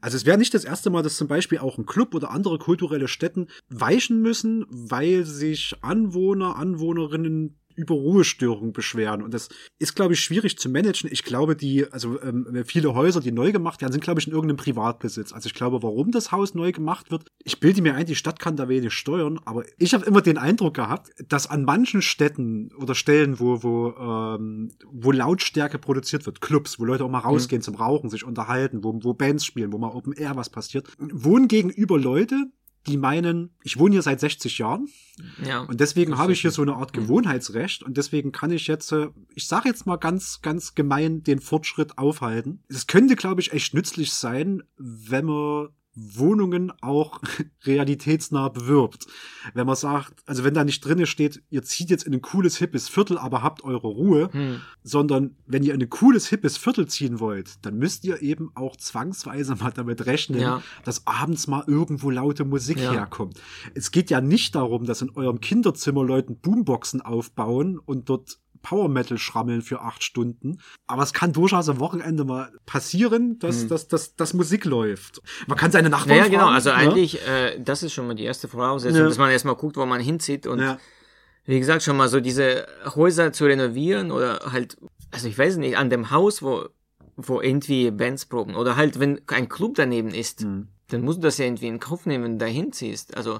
Also es wäre nicht das erste Mal, dass zum Beispiel auch ein Club oder andere kulturelle Stätten weichen müssen, weil sich Anwohner, Anwohnerinnen über Ruhestörungen beschweren. Und das ist, glaube ich, schwierig zu managen. Ich glaube, die, also ähm, viele Häuser, die neu gemacht werden, sind, glaube ich, in irgendeinem Privatbesitz. Also ich glaube, warum das Haus neu gemacht wird, ich bilde mir ein, die Stadt kann da wenig steuern, aber ich habe immer den Eindruck gehabt, dass an manchen Städten oder Stellen, wo, wo, ähm, wo Lautstärke produziert wird, Clubs, wo Leute auch mal rausgehen zum Rauchen, sich unterhalten, wo, wo Bands spielen, wo mal Open Air was passiert, wohnen gegenüber Leute, die meinen, ich wohne hier seit 60 Jahren Ja. und deswegen habe ich hier so eine Art Gewohnheitsrecht und deswegen kann ich jetzt, äh, ich sage jetzt mal ganz, ganz gemein, den Fortschritt aufhalten. Es könnte, glaube ich, echt nützlich sein, wenn man Wohnungen auch realitätsnah bewirbt. Wenn man sagt, also wenn da nicht drinne steht, ihr zieht jetzt in ein cooles, hippes Viertel, aber habt eure Ruhe, Hm. sondern wenn ihr in ein cooles, hippes Viertel ziehen wollt, dann müsst ihr eben auch zwangsweise mal damit rechnen, Ja. dass abends mal irgendwo laute Musik Ja. herkommt. Es geht ja nicht darum, dass in eurem Kinderzimmer Leute Boomboxen aufbauen und dort Power Metal schrammeln für acht Stunden. Aber es kann durchaus am Wochenende mal passieren, dass, Hm. dass, dass, dass Musik läuft. Man kann seine Nachbarn Naja, genau, also ne? eigentlich, äh, das ist schon mal die erste Voraussetzung, Ja. dass man erstmal guckt, wo man hinzieht und Ja. wie gesagt, schon mal so diese Häuser zu renovieren oder halt, also ich weiß nicht, an dem Haus, wo, wo irgendwie Bands proben oder halt, wenn ein Club daneben ist, Hm. dann musst du das ja irgendwie in Kauf nehmen, wenn du da hinziehst. Also,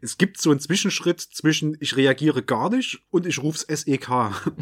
Es gibt so einen Zwischenschritt zwischen ich reagiere gar nicht und ich ruf's SEK.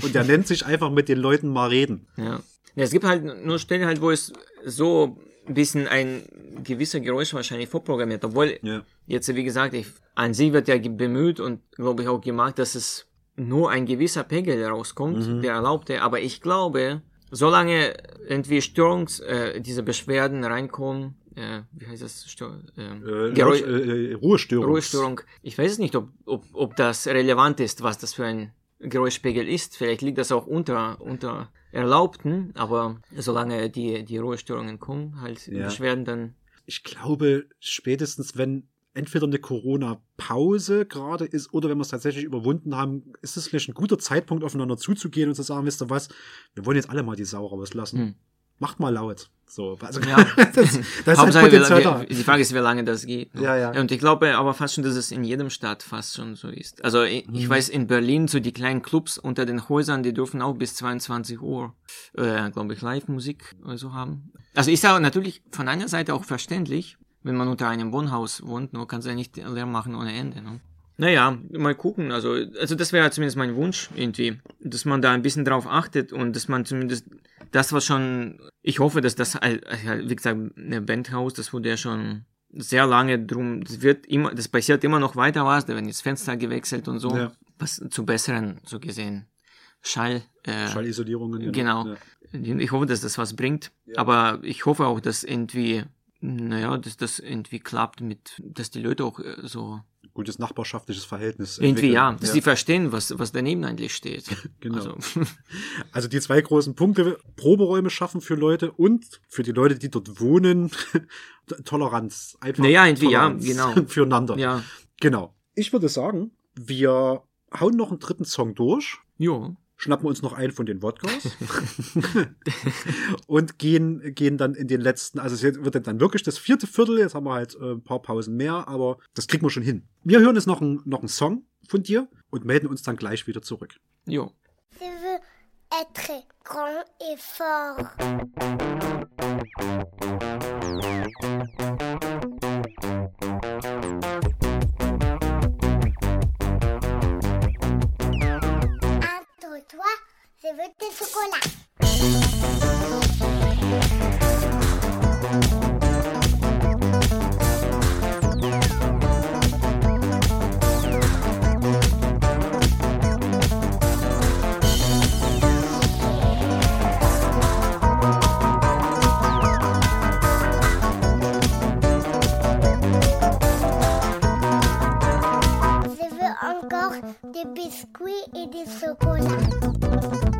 Und der nennt sich einfach mit den Leuten mal reden. ja. ja. Es gibt halt nur Stellen halt, wo es so ein bisschen ein gewisser Geräusch wahrscheinlich vorprogrammiert, obwohl Ja. Jetzt, wie gesagt, ich, an sie wird ja bemüht und glaube ich auch gemacht, dass es nur ein gewisser Pegel rauskommt, Mhm. der erlaubte. Aber ich glaube, solange irgendwie Störungs, äh, diese Beschwerden reinkommen, äh, wie heißt das? Stör, ähm, Äh, Geräusch, äh, Ruhestörung. Ruhestörung. Ich weiß es nicht, ob, ob, ob das relevant ist, was das für ein Geräuschpegel ist. Vielleicht liegt das auch unter, unter Erlaubten, aber solange die, die Ruhestörungen kommen, halt Ja. Beschwerden, dann Ich glaube, spätestens wenn entweder eine Corona-Pause gerade ist oder wenn wir es tatsächlich überwunden haben, ist es vielleicht ein guter Zeitpunkt, aufeinander zuzugehen und zu sagen, wisst ihr was, wir wollen jetzt alle mal die Sau rauslassen. Hm. Macht mal laut. So, also Ja. das, das ist Hauptsache, wie, da. wie, die Frage ist, wie lange das geht. ne? Ja, ja. Und ich glaube aber fast schon, dass es in jedem Stadt fast schon so ist. Also ich, ich Mhm. weiß, in Berlin so die kleinen Clubs unter den Häusern, die dürfen auch bis 22 Uhr, äh, glaube ich, Live-Musik oder so haben. Also ist ja natürlich von einer Seite auch verständlich, wenn man unter einem Wohnhaus wohnt, nur kann es ja nicht Lärm machen ohne Ende. Ne? Naja, mal gucken. Also, also das wäre zumindest mein Wunsch irgendwie, dass man da ein bisschen drauf achtet und dass man zumindest das, was schon, ich hoffe, dass das, halt, halt, wie gesagt, eine Bandhaus, das wurde ja schon sehr lange drum, das wird immer, das passiert immer noch weiter was, da werden jetzt Fenster gewechselt und so, Ja. was zu besseren, so gesehen, Schall, äh, Schallisolierungen. Genau. Ja. ich hoffe, dass das was bringt. Ja. Aber ich hoffe auch, dass irgendwie, naja, dass das irgendwie klappt mit, dass die Leute auch äh, so gutes nachbarschaftliches Verhältnis. Irgendwie ja, dass ja. die verstehen, was, was daneben eigentlich steht. genau. Also. also die zwei großen Punkte, Proberäume schaffen für Leute und für die Leute, die dort wohnen, Toleranz. Einfach naja, irgendwie Toleranz ja, genau. füreinander. Ja. Genau. Ich würde sagen, wir hauen noch einen dritten Song durch. Jo schnappen uns noch einen von den Wodkas und gehen, gehen dann in den letzten, also es wird dann wirklich das vierte Viertel, jetzt haben wir halt äh, ein paar Pausen mehr, aber das kriegen wir schon hin. Wir hören jetzt noch, ein, noch einen Song von dir und melden uns dann gleich wieder zurück. Jo. Je veux être grand et fort. Je veux des chocolats. Je veux encore des biscuits et des chocolats.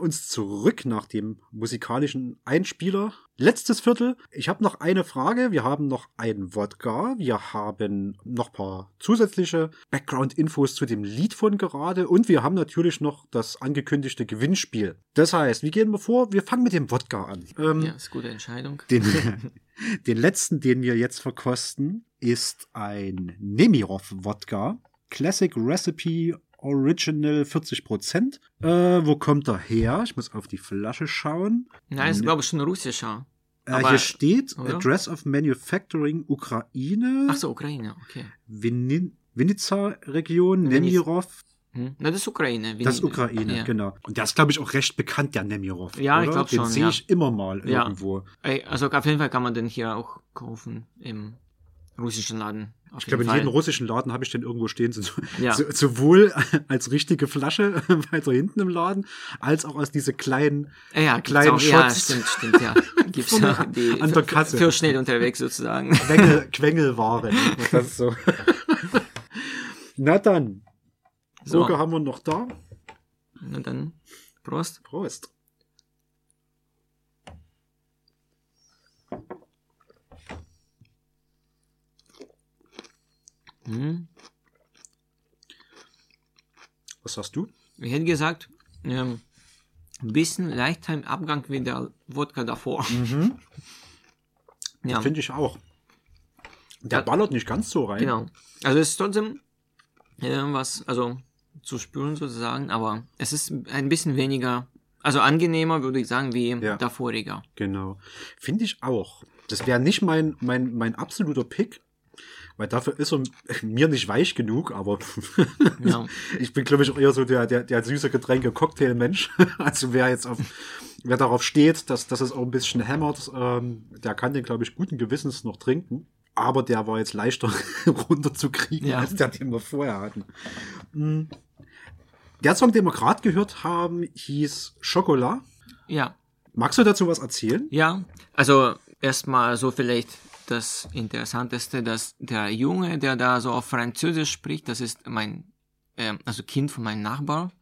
uns zurück nach dem musikalischen Einspieler. Letztes Viertel. Ich habe noch eine Frage. Wir haben noch einen Wodka. Wir haben noch ein paar zusätzliche Background-Infos zu dem Lied von gerade. Und wir haben natürlich noch das angekündigte Gewinnspiel. Das heißt, wie gehen wir vor? Wir fangen mit dem Wodka an. Ähm, ja, ist gute Entscheidung. Den, den letzten, den wir jetzt verkosten, ist ein Nemirov-Wodka. Classic Recipe Original 40 Prozent. Äh, wo kommt er her? Ich muss auf die Flasche schauen. Nein, ist glaube ich schon russischer. Äh, hier steht oder? Address of Manufacturing Ukraine. Ach so, Ukraine, okay. Vin Vinica-Region, Nemirov. Hm? Na, das ist Ukraine. Vin das ist Ukraine, ja. genau. Und der ist, glaube ich, auch recht bekannt, der Nemirov. Ja, oder? ich glaube schon. Den sehe ja. ich immer mal ja. irgendwo. Also auf jeden Fall kann man den hier auch kaufen im russischen Laden. ich glaube, in jedem russischen Laden habe ich den irgendwo stehen, so, ja. so, sowohl als richtige Flasche weiter hinten im Laden, als auch als diese kleinen, ja, kleinen auch, Shots. Ja, stimmt, stimmt, ja. Gibt's ja die an der Kasse. Für schnell unterwegs sozusagen. Quengel, Quengelware. Das ist so. Na dann. So. Soge haben wir noch da. Na dann. Prost. Prost. Was sagst du? Ich hätte gesagt, ähm, ein bisschen leichter im Abgang wie der Wodka davor. Ja, Finde ich auch. Der Ja. ballert nicht ganz so rein. genau. Also es ist trotzdem äh, was, also zu spüren sozusagen, aber es ist ein bisschen weniger, also angenehmer, würde ich sagen, wie Ja. der vorige. Genau. Finde ich auch. Das wäre nicht mein, mein, mein absoluter Pick, weil dafür ist er mir nicht weich genug, aber Ja. ich bin, glaube ich, auch eher so der, der, der süße Getränke-Cocktail-Mensch. Also wer jetzt auf, wer darauf steht, dass, dass es auch ein bisschen hämmert, ähm, der kann den, glaube ich, guten Gewissens noch trinken. Aber der war jetzt leichter runterzukriegen, Ja. als der, den wir vorher hatten. Mm. Der Song, den wir gerade gehört haben, hieß Chocolat. Ja. Magst du dazu was erzählen? Ja, also erstmal so vielleicht das Interessanteste, dass der Junge, der da so auf Französisch spricht, das ist mein, ähm, also Kind von meinem Nachbar,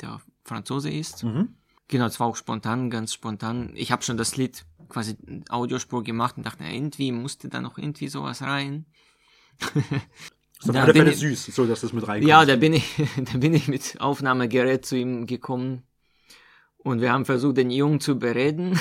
der Franzose ist. Mhm. Genau, es war auch spontan, ganz spontan. Ich habe schon das Lied quasi Audiospur gemacht und dachte, na, irgendwie musste da noch irgendwie sowas rein. Ist auf Da alle bin ich- süß, so dass das mit reinkommt. Ja, da bin ich, da bin ich mit Aufnahmegerät zu ihm gekommen und wir haben versucht, den Jungen zu bereden,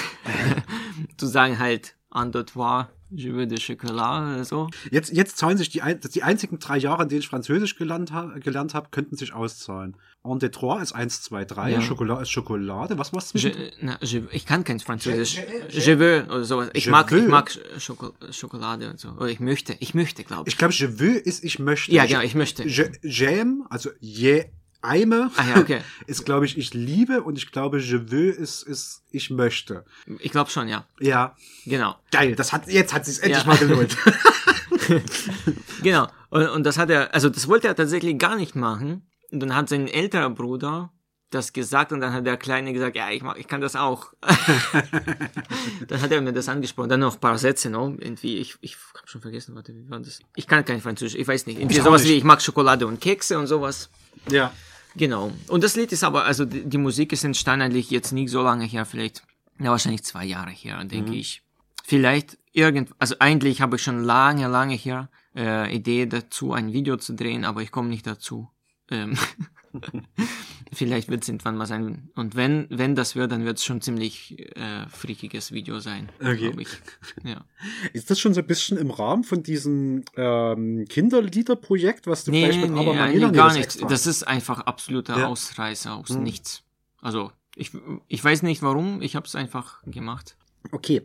zu sagen halt, en deux trois, je veux de chocolat oder so. Jetzt, jetzt zahlen sich die, ein, die einzigen drei Jahre, in denen ich Französisch gelernt, ha, gelernt habe, könnten sich auszahlen. En de trois ist 1, 2, 3, Ja. Schokolade ist Schokolade. Was war's Je, zwischen? na, je, ich kann kein Französisch. Je- je- Je veux oder sowas. Ich Je mag, veux. ich mag Schoko Schokolade und so. Oder ich möchte, ich möchte, glaube ich. Ich glaube, je veux ist ich möchte. Ja, genau, ich möchte. Je, j'aime, also je aime, Ah ja, okay. ist, glaube ich, ich liebe und ich glaube, je veux ist, ist ich möchte. Ich glaube schon, ja. Ja, Genau. geil. Das hat, jetzt hat sich's endlich Ja. mal gelohnt. Genau. Und, und das hat er, also das wollte er tatsächlich gar nicht machen. Und dann hat sein älterer Bruder das gesagt und dann hat der Kleine gesagt, ja, ich, mach, ich kann das auch. dann hat er mir das angesprochen. Dann noch ein paar Sätze, noch irgendwie. Ich, ich habe schon vergessen, warte, wie war das? Ich kann kein Französisch, ich weiß nicht. Irgendwie Ich sowas nicht. wie, ich mag Schokolade und Kekse und sowas. ja. Genau. Und das Lied ist aber, also die, die Musik ist entstanden eigentlich jetzt nicht so lange her, vielleicht, ja, wahrscheinlich zwei Jahre her, denke ich. Vielleicht irgend, also eigentlich habe ich schon lange, lange her äh, Idee dazu, ein Video zu drehen, aber ich komme nicht dazu. Ähm, vielleicht wird es irgendwann mal sein. Und wenn, wenn das wird, dann wird es schon ziemlich äh, freakiges Video sein, Okay. ich. Ja. Ist das schon so ein bisschen im Rahmen von diesem ähm, Kinderliederprojekt, was du Nee, vielleicht mit nee, Aber nee, nee, gar das nicht. extra? Das ist einfach absoluter Ja. Ausreißer aus Mhm. nichts. Also, ich, ich weiß nicht warum, ich habe es einfach gemacht. Okay,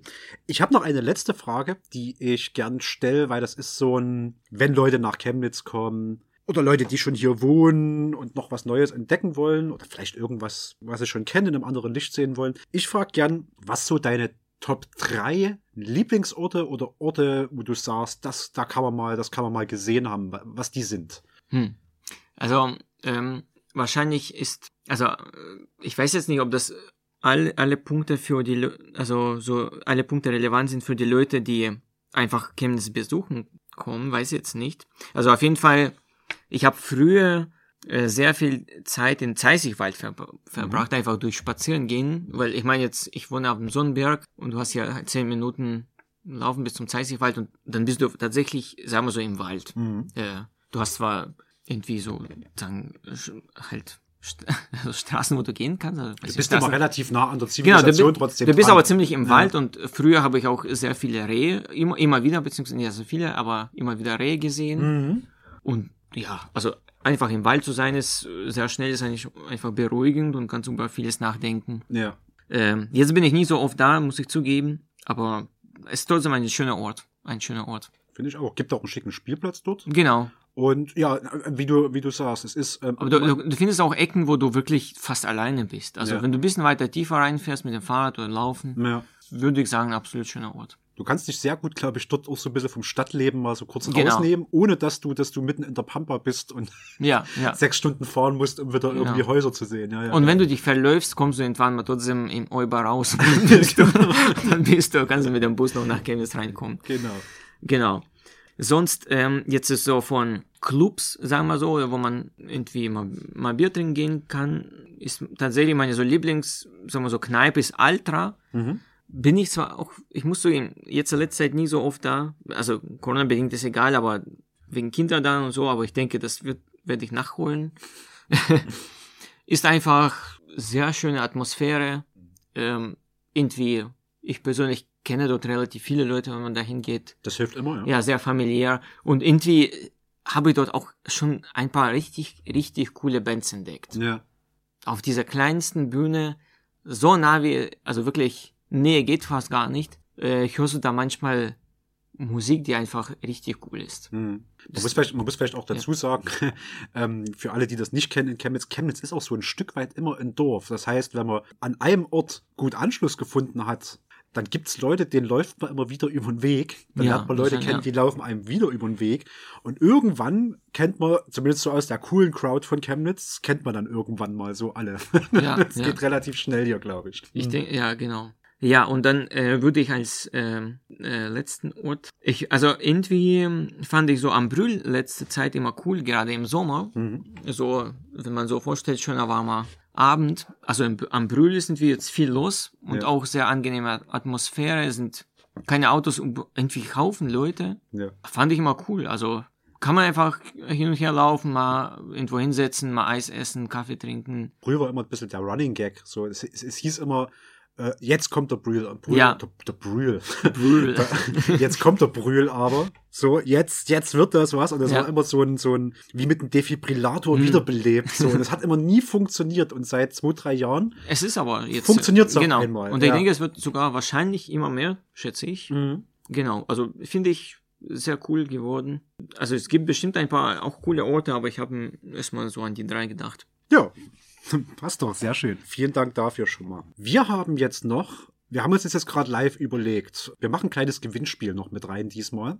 ich habe noch eine letzte Frage, die ich gern stelle, weil das ist so ein, wenn Leute nach Chemnitz kommen oder Leute, die schon hier wohnen und noch was Neues entdecken wollen oder vielleicht irgendwas, was sie schon kennen, in einem anderen Licht sehen wollen. Ich frage gern, was so deine Top 3 Lieblingsorte oder Orte, wo du sagst, das, da kann man mal, das kann man mal gesehen haben, wa- was die sind. Hm. Also, ähm, wahrscheinlich ist, also, ich weiß jetzt nicht, ob das all, alle Punkte für die, also so alle Punkte relevant sind für die Leute, die einfach Chemnitz besuchen kommen, weiß ich jetzt nicht. Also auf jeden Fall, ich habe früher äh, sehr viel Zeit in Zeisigwald verbr verbracht, einfach durch Spazieren gehen, weil ich meine jetzt, ich wohne auf dem Sonnenberg und du hast ja zehn Minuten laufen bis zum Zeisigwald und dann bist du tatsächlich, sagen wir so, im Wald. Äh, du hast zwar irgendwie so, sagen, halt also Straßen, wo du gehen kannst. Also, Du bist immer relativ nah an der Genau, du, Zivilisation trotzdem. du bist dran. aber ziemlich im Wald und früher habe ich auch sehr viele Rehe, immer, immer wieder, beziehungsweise nicht so viele, aber immer wieder Rehe gesehen. Mhm. Und ja, also einfach im Wald zu sein ist äh, sehr schnell, ist eigentlich einfach beruhigend und kannst über vieles nachdenken. Ja. Ähm, jetzt bin ich nie so oft da, muss ich zugeben, aber es ist trotzdem ein schöner Ort. Ein schöner Ort. Finde ich auch. Gibt auch einen schicken Spielplatz dort. Genau. Und ja, wie du, wie du sagst, es ist. Ähm, Aber du, du, du findest auch Ecken, wo du wirklich fast alleine bist. Also Ja. wenn du ein bisschen weiter tiefer reinfährst mit dem Fahrrad oder Laufen, ja. würde ich sagen, absolut schöner Ort. Du kannst dich sehr gut, glaube ich, dort auch so ein bisschen vom Stadtleben mal so kurz Genau. rausnehmen, ohne dass du, dass du mitten in der Pampa bist und Ja, ja. sechs Stunden fahren musst, um wieder Genau. irgendwie Häuser zu sehen. Ja, ja. Und wenn du dich verläufst, kommst du irgendwann mal trotzdem im Euber raus. dann, bist du, dann bist du, kannst du mit dem Bus noch nach Chemnitz reinkommen. genau. Genau. Sonst, ähm, jetzt ist so von Clubs, sagen wir so, wo man irgendwie mal, mal Bier trinken gehen kann, ist tatsächlich meine so Lieblings, sagen wir so, Kneipe ist Altra. Mhm. Bin ich zwar auch, ich muss zugeben, jetzt in letzter Zeit nie so oft da, also Corona-bedingt ist egal, aber wegen Kinder da und so, aber ich denke, das wird, werde ich nachholen. ist einfach sehr schöne Atmosphäre. Ähm, irgendwie, ich persönlich kenne dort relativ viele Leute, wenn man da hingeht. Das hilft immer, ja. Ja, sehr familiär. Und irgendwie habe ich dort auch schon ein paar richtig, richtig coole Bands entdeckt. Ja. Auf dieser kleinsten Bühne, so nah wie, also wirklich, Nähe geht fast gar nicht. Äh, hörst du da manchmal Musik, die einfach richtig cool ist. Hm. Man, muss vielleicht, man muss vielleicht auch dazu sagen, ähm, für alle, die das nicht kennen in Chemnitz, Chemnitz ist auch so ein Stück weit immer ein Dorf. Das heißt, wenn man an einem Ort gut Anschluss gefunden hat, dann gibt's Leute, denen läuft man immer wieder über den Weg. Dann Ja, lernt man Leute das- kennen, ja. die laufen einem wieder über den Weg. Und irgendwann kennt man, zumindest so aus der coolen Crowd von Chemnitz, kennt man dann irgendwann mal so alle. Ja, Es ja. geht relativ schnell hier, glaube ich. Ich denke, ja, genau. Ja, und dann äh, würde ich als ähm, äh, letzten Ort, ich, also irgendwie fand ich so am Brühl letzte Zeit immer cool, gerade im Sommer. So, wenn man so vorstellt, schöner warmer Abend. Also im, am Brühl ist irgendwie jetzt viel los und Ja. auch sehr angenehme Atmosphäre. Es sind keine Autos, und irgendwie Haufen Leute. Ja. Fand ich immer cool. Also kann man einfach hin und her laufen, mal irgendwo hinsetzen, mal Eis essen, Kaffee trinken. Früher war immer ein bisschen der Running Gag. So, es, es, es hieß immer, äh, jetzt kommt der Brühl. Brühl Ja. Der, der Brühl. Brühl. jetzt kommt der Brühl aber. So, jetzt, jetzt wird das was. Und das Ja. war immer so ein, so ein, wie mit einem Defibrillator wiederbelebt. So, und das hat immer nie funktioniert. Und seit zwei, drei Jahren. Es ist aber jetzt. Funktioniert's auf genau. einmal, Und ich ja. denke, es wird sogar wahrscheinlich immer mehr, schätze ich. Genau. Also finde ich sehr cool geworden. Also es gibt bestimmt ein paar auch coole Orte, aber ich habe erstmal so an die drei gedacht. Ja, passt doch, sehr schön. Vielen Dank dafür schon mal. Wir haben jetzt noch, wir haben uns das jetzt gerade live überlegt, wir machen ein kleines Gewinnspiel noch mit rein diesmal.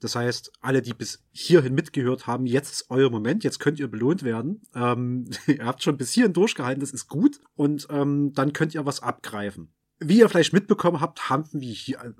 Das heißt, alle, die bis hierhin mitgehört haben, jetzt ist euer Moment, jetzt könnt ihr belohnt werden. Ähm, ihr habt schon bis hierhin durchgehalten, das ist gut. Und ähm, dann könnt ihr was abgreifen. Wie ihr vielleicht mitbekommen habt, haben wir hier.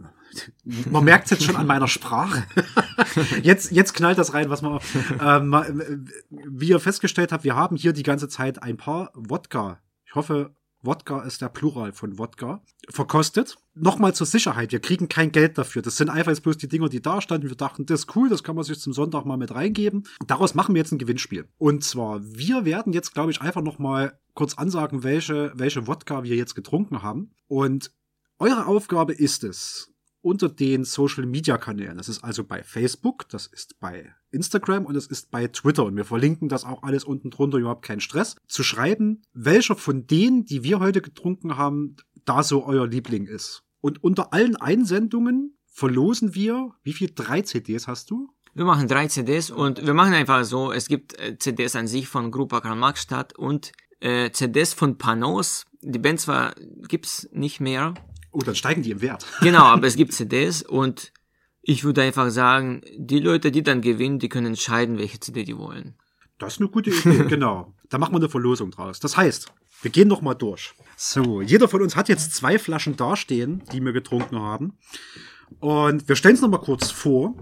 Man merkt es jetzt schon an meiner Sprache. jetzt, jetzt knallt das rein, was man. Ähm, äh, wie ihr festgestellt habt, wir haben hier die ganze Zeit ein paar Wodka. Ich hoffe, Wodka ist der Plural von Wodka. Verkostet. Nochmal zur Sicherheit, wir kriegen kein Geld dafür. Das sind einfach jetzt bloß die Dinger, die da standen. Wir dachten, das ist cool, das kann man sich zum Sonntag mal mit reingeben. Daraus machen wir jetzt ein Gewinnspiel. Und zwar, wir werden jetzt, glaube ich, einfach nochmal kurz ansagen, welche, welche Wodka wir jetzt getrunken haben. Und eure Aufgabe ist es, unter den Social Media Kanälen. Das ist also bei Facebook, das ist bei Instagram und es ist bei Twitter. Und wir verlinken das auch alles unten drunter, überhaupt kein Stress. Zu schreiben, welcher von denen, die wir heute getrunken haben, da so euer Liebling ist. Und unter allen Einsendungen verlosen wir, wie viel? Drei CDs hast du? Wir machen drei CDs und wir machen einfach so, es gibt äh, CDs an sich von Grupa Karl Marx Stadt und äh, CDs von Panos. Die Band zwar gibt's nicht mehr, Oh, dann steigen die im Wert. genau, aber es gibt CDs und ich würde einfach sagen, die Leute, die dann gewinnen, die können entscheiden, welche CD die wollen. Das ist eine gute Idee, genau. Da machen wir eine Verlosung draus. Das heißt, wir gehen noch mal durch. So, jeder von uns hat jetzt zwei Flaschen dastehen, die wir getrunken haben. Und wir stellen es noch mal kurz vor.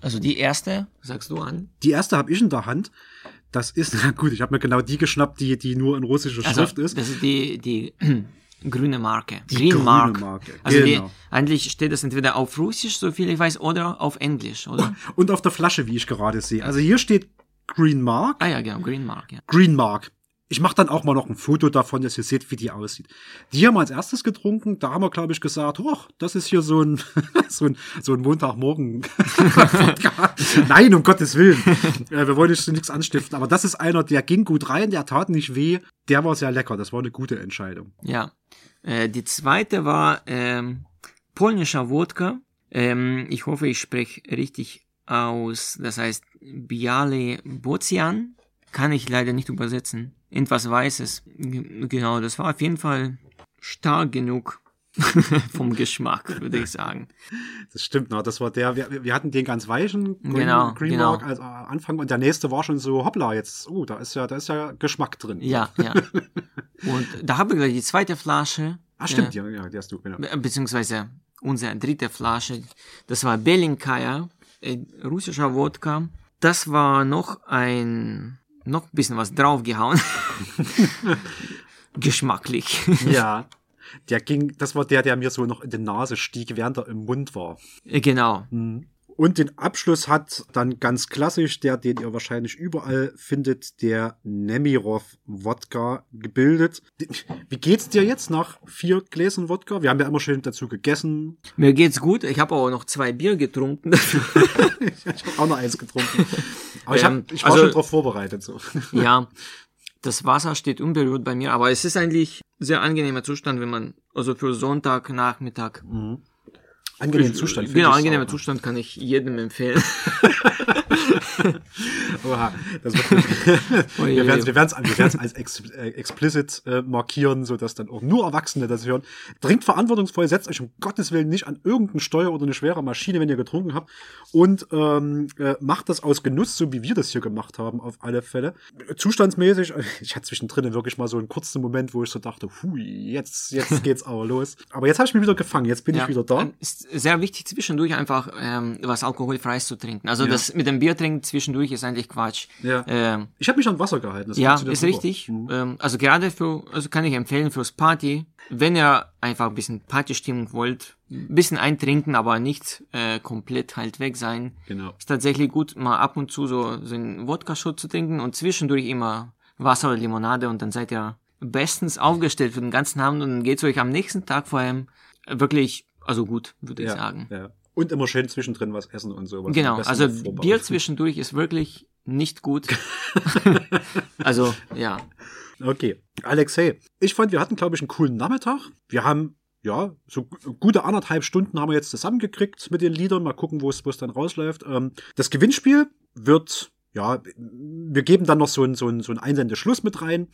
Also die erste, sagst du an? Die erste habe ich in der Hand. Das ist, na gut, ich habe mir genau die geschnappt, die, die nur in russischer Also, Schrift ist. das ist die, die grüne Marke. Green grüne Mark. Marke, Also genau. die, eigentlich steht das entweder auf Russisch, so viel ich weiß, oder auf Englisch, oder? Und auf der Flasche, wie ich gerade sehe. Also hier steht Green Mark. ah ja, genau, Green Mark, ja. Green Mark. Ich mache dann auch mal noch ein Foto davon, dass ihr seht, wie die aussieht. Die haben wir als erstes getrunken. Da haben wir, glaube ich, gesagt, oh, das ist hier so ein, so ein, so ein Montagmorgen. Nein, um Gottes Willen. Äh, wir wollen nicht nichts anstiften. Aber das ist einer, der ging gut rein, der tat nicht weh. Der war sehr lecker. Das war eine gute Entscheidung. Ja. Äh, die zweite war ähm, polnischer Wodka. Ähm, ich hoffe, ich spreche richtig aus. Das heißt Biale Bocian. Kann ich leider nicht übersetzen. Irgendwas Weißes. G genau, das war auf jeden Fall stark genug vom Geschmack, würde ich sagen. Das stimmt, na, das war der, wir, wir hatten den ganz weichen Green, Genau, Green genau. Mark als äh, Anfang und der nächste war schon so, hoppla, jetzt, oh, da ist ja, da ist ja Geschmack drin. Ja, ja. Und da habe ich gleich die zweite Flasche. Ah, stimmt, äh, ja, ja, die hast du, genau. Be- beziehungsweise unsere dritte Flasche, das war Belinkaya, äh, russischer Wodka. Das war noch ein, noch ein bisschen was draufgehauen. Geschmacklich. Ja. Der ging, das war der, der mir so noch in die Nase stieg, während er im Mund war. Äh, genau. Und den Abschluss hat dann ganz klassisch der, den ihr wahrscheinlich überall findet, der Nemirov Wodka gebildet. Wie geht's dir jetzt nach vier Gläsern Wodka? Wir haben ja immer schön dazu gegessen. Mir geht's gut. Ich habe auch noch zwei Bier getrunken. ich habe auch noch eins getrunken. Aber ich, hab, Ähm, ich war also- schon drauf vorbereitet. So. ja, das Wasser steht unberührt bei mir, aber es ist eigentlich sehr angenehmer Zustand, wenn man, also für Sonntag, Nachmittag. Angenehmen Zustand. finde Genau, angenehmer. Zustand kann ich jedem empfehlen. Oha, das wird wir werden es wir werden's, wir werden's als ex, äh, explicit äh, markieren, sodass dann auch nur Erwachsene das hören. Trinkt verantwortungsvoll, setzt euch um Gottes Willen nicht an irgendein Steuer oder eine schwere Maschine, wenn ihr getrunken habt. Und ähm, äh, macht das aus Genuss, so wie wir das hier gemacht haben, auf alle Fälle. Zustandsmäßig, äh, ich hatte zwischendrin wirklich mal so einen kurzen Moment, wo ich so dachte, hui, jetzt, jetzt geht's aber los. Aber jetzt habe ich mich wieder gefangen, jetzt bin ich wieder da. Ist sehr wichtig zwischendurch einfach ähm, was alkoholfreies zu trinken. Also Ja. das mit dem Bier trinken zwischendurch ist eigentlich Quatsch. Ja. Ähm, Ich habe mich an Wasser gehalten. das ja, ist super. richtig. Mhm. Ähm, also gerade für, also kann ich empfehlen fürs Party, wenn ihr einfach ein bisschen Partystimmung wollt, ein bisschen eintrinken, aber nicht äh, komplett halt weg sein. Genau. Ist tatsächlich gut, mal ab und zu so, so einen Wodka-Shot zu trinken und zwischendurch immer Wasser oder Limonade und dann seid ihr bestens aufgestellt für den ganzen Abend und dann geht's euch am nächsten Tag vor allem wirklich, also gut, würde ich ja, sagen. Ja. Und immer schön zwischendrin was essen und sowas. Genau, also. Bier zwischendurch ist wirklich nicht gut. also, ja. Okay. Alexei, ich fand, wir hatten, glaube ich, einen coolen Nachmittag. Wir haben, ja, so gu- gute anderthalb Stunden haben wir jetzt zusammengekriegt mit den Liedern. Mal gucken, wo es wo es dann rausläuft. Ähm, das Gewinnspiel wird, ja, wir geben dann noch so einen so einen- so einen Einsendeschluss mit rein.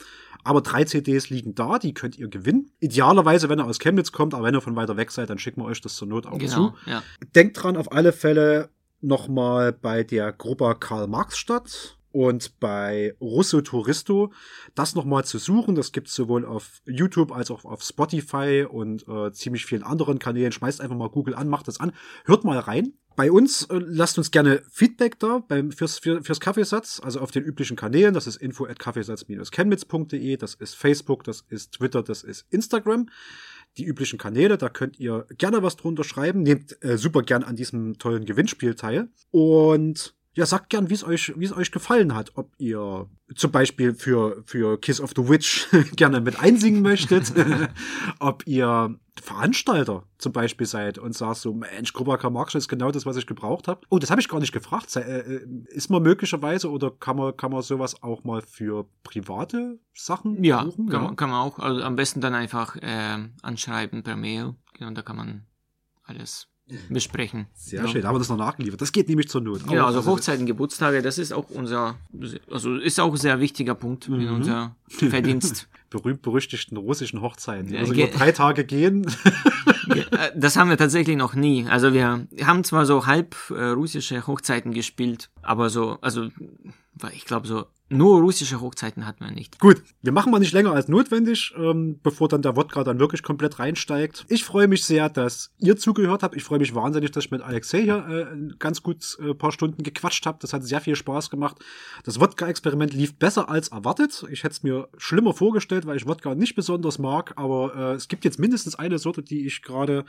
Aber drei CDs liegen da, die könnt ihr gewinnen. Idealerweise, wenn ihr aus Chemnitz kommt, aber wenn ihr von weiter weg seid, dann schicken wir euch das zur Not auch zu. Genau, ja. Denkt dran, auf alle Fälle nochmal bei der Gruppe Karl Marx Stadt und bei Russo Touristo das nochmal zu suchen. Das gibt's sowohl auf YouTube als auch auf Spotify und äh, ziemlich vielen anderen Kanälen. Schmeißt einfach mal Google an, macht das an. Hört mal rein. Bei uns äh, lasst uns gerne Feedback da beim, fürs, für, fürs Kaffeesatz, also auf den üblichen Kanälen. Das ist info at kaffeesatz-chemnitz.de, das ist Facebook, das ist Twitter, das ist Instagram die üblichen Kanäle. Da könnt ihr gerne was drunter schreiben. Nehmt äh, super gern an diesem tollen Gewinnspiel teil. Und ja, sagt gern, wie es euch, wie es euch gefallen hat. Ob ihr zum Beispiel für, für Kiss of the Witch gerne mit einsingen möchtet. ob ihr Veranstalter zum Beispiel seid und sagt so, Mensch, Grubaka Marx ist genau das, was ich gebraucht habe. Oh, das habe ich gar nicht gefragt. Äh, äh, Ist man möglicherweise oder kann man, kann man sowas auch mal für private Sachen Ja, buchen? kann, Man, kann man auch. Also am besten dann einfach ähm, anschreiben per Mail. Genau, da kann man alles besprechen. Sehr ja. schön, da haben wir das noch nachgeliefert. Das geht nämlich zur Not. Genau, Aber also Hochzeiten, Geburtstage, das ist auch unser, also ist auch ein sehr wichtiger Punkt in Mhm. unser Verdienst. berühmt-berüchtigten russischen Hochzeiten, Ja, also über drei Tage gehen. Ja, das haben wir tatsächlich noch nie. Also wir haben zwar so halb äh, russische Hochzeiten gespielt, aber so, also ich glaube so nur russische Hochzeiten hatten wir nicht. Gut, wir machen mal nicht länger als notwendig, ähm, bevor dann der Wodka dann wirklich komplett reinsteigt. Ich freue mich sehr, dass ihr zugehört habt. Ich freue mich wahnsinnig, dass ich mit Alexei hier äh, ganz gut äh, paar Stunden gequatscht habe. Das hat sehr viel Spaß gemacht. Das Wodka-Experiment lief besser als erwartet. Ich hätte es mir schlimmer vorgestellt, weil ich Wodka nicht besonders mag, aber äh, es gibt jetzt mindestens eine Sorte, die ich gerade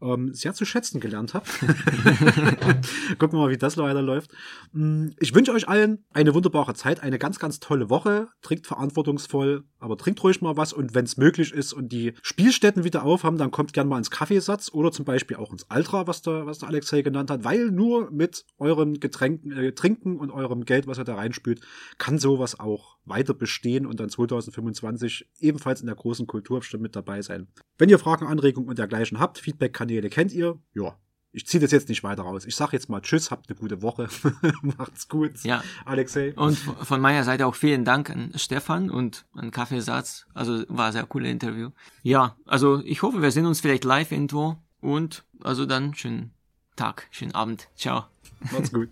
ähm, sehr zu schätzen gelernt habe. Gucken wir mal, wie das weiterläuft. Mm, Ich wünsche euch allen eine wunderbare Zeit, eine ganz, ganz tolle Woche. Trinkt verantwortungsvoll, aber trinkt ruhig mal was und wenn es möglich ist und die Spielstätten wieder aufhaben, dann kommt gerne mal ins Kaffeesatz oder zum Beispiel auch ins Altra, was der, was der Alexei genannt hat, weil nur mit euren Getränken, äh, Trinken und eurem Geld, was ihr da reinspült, kann sowas auch weiter bestehen und dann 2025 ebenfalls in der großen Kultur bestimmt mit dabei sein. Wenn ihr Fragen, Anregungen und dergleichen habt, Feedback-Kanäle kennt ihr, ja. Ich ziehe das jetzt nicht weiter raus. Ich sage jetzt mal Tschüss, habt eine gute Woche. Macht's gut. Ja. Alexei. Und von meiner Seite auch vielen Dank an Stefan und an Kaffeesatz. Also war ein sehr cooles Interview. Ja, also ich hoffe, wir sehen uns vielleicht live irgendwo und also dann schönen Tag, schönen Abend. Ciao. Macht's gut.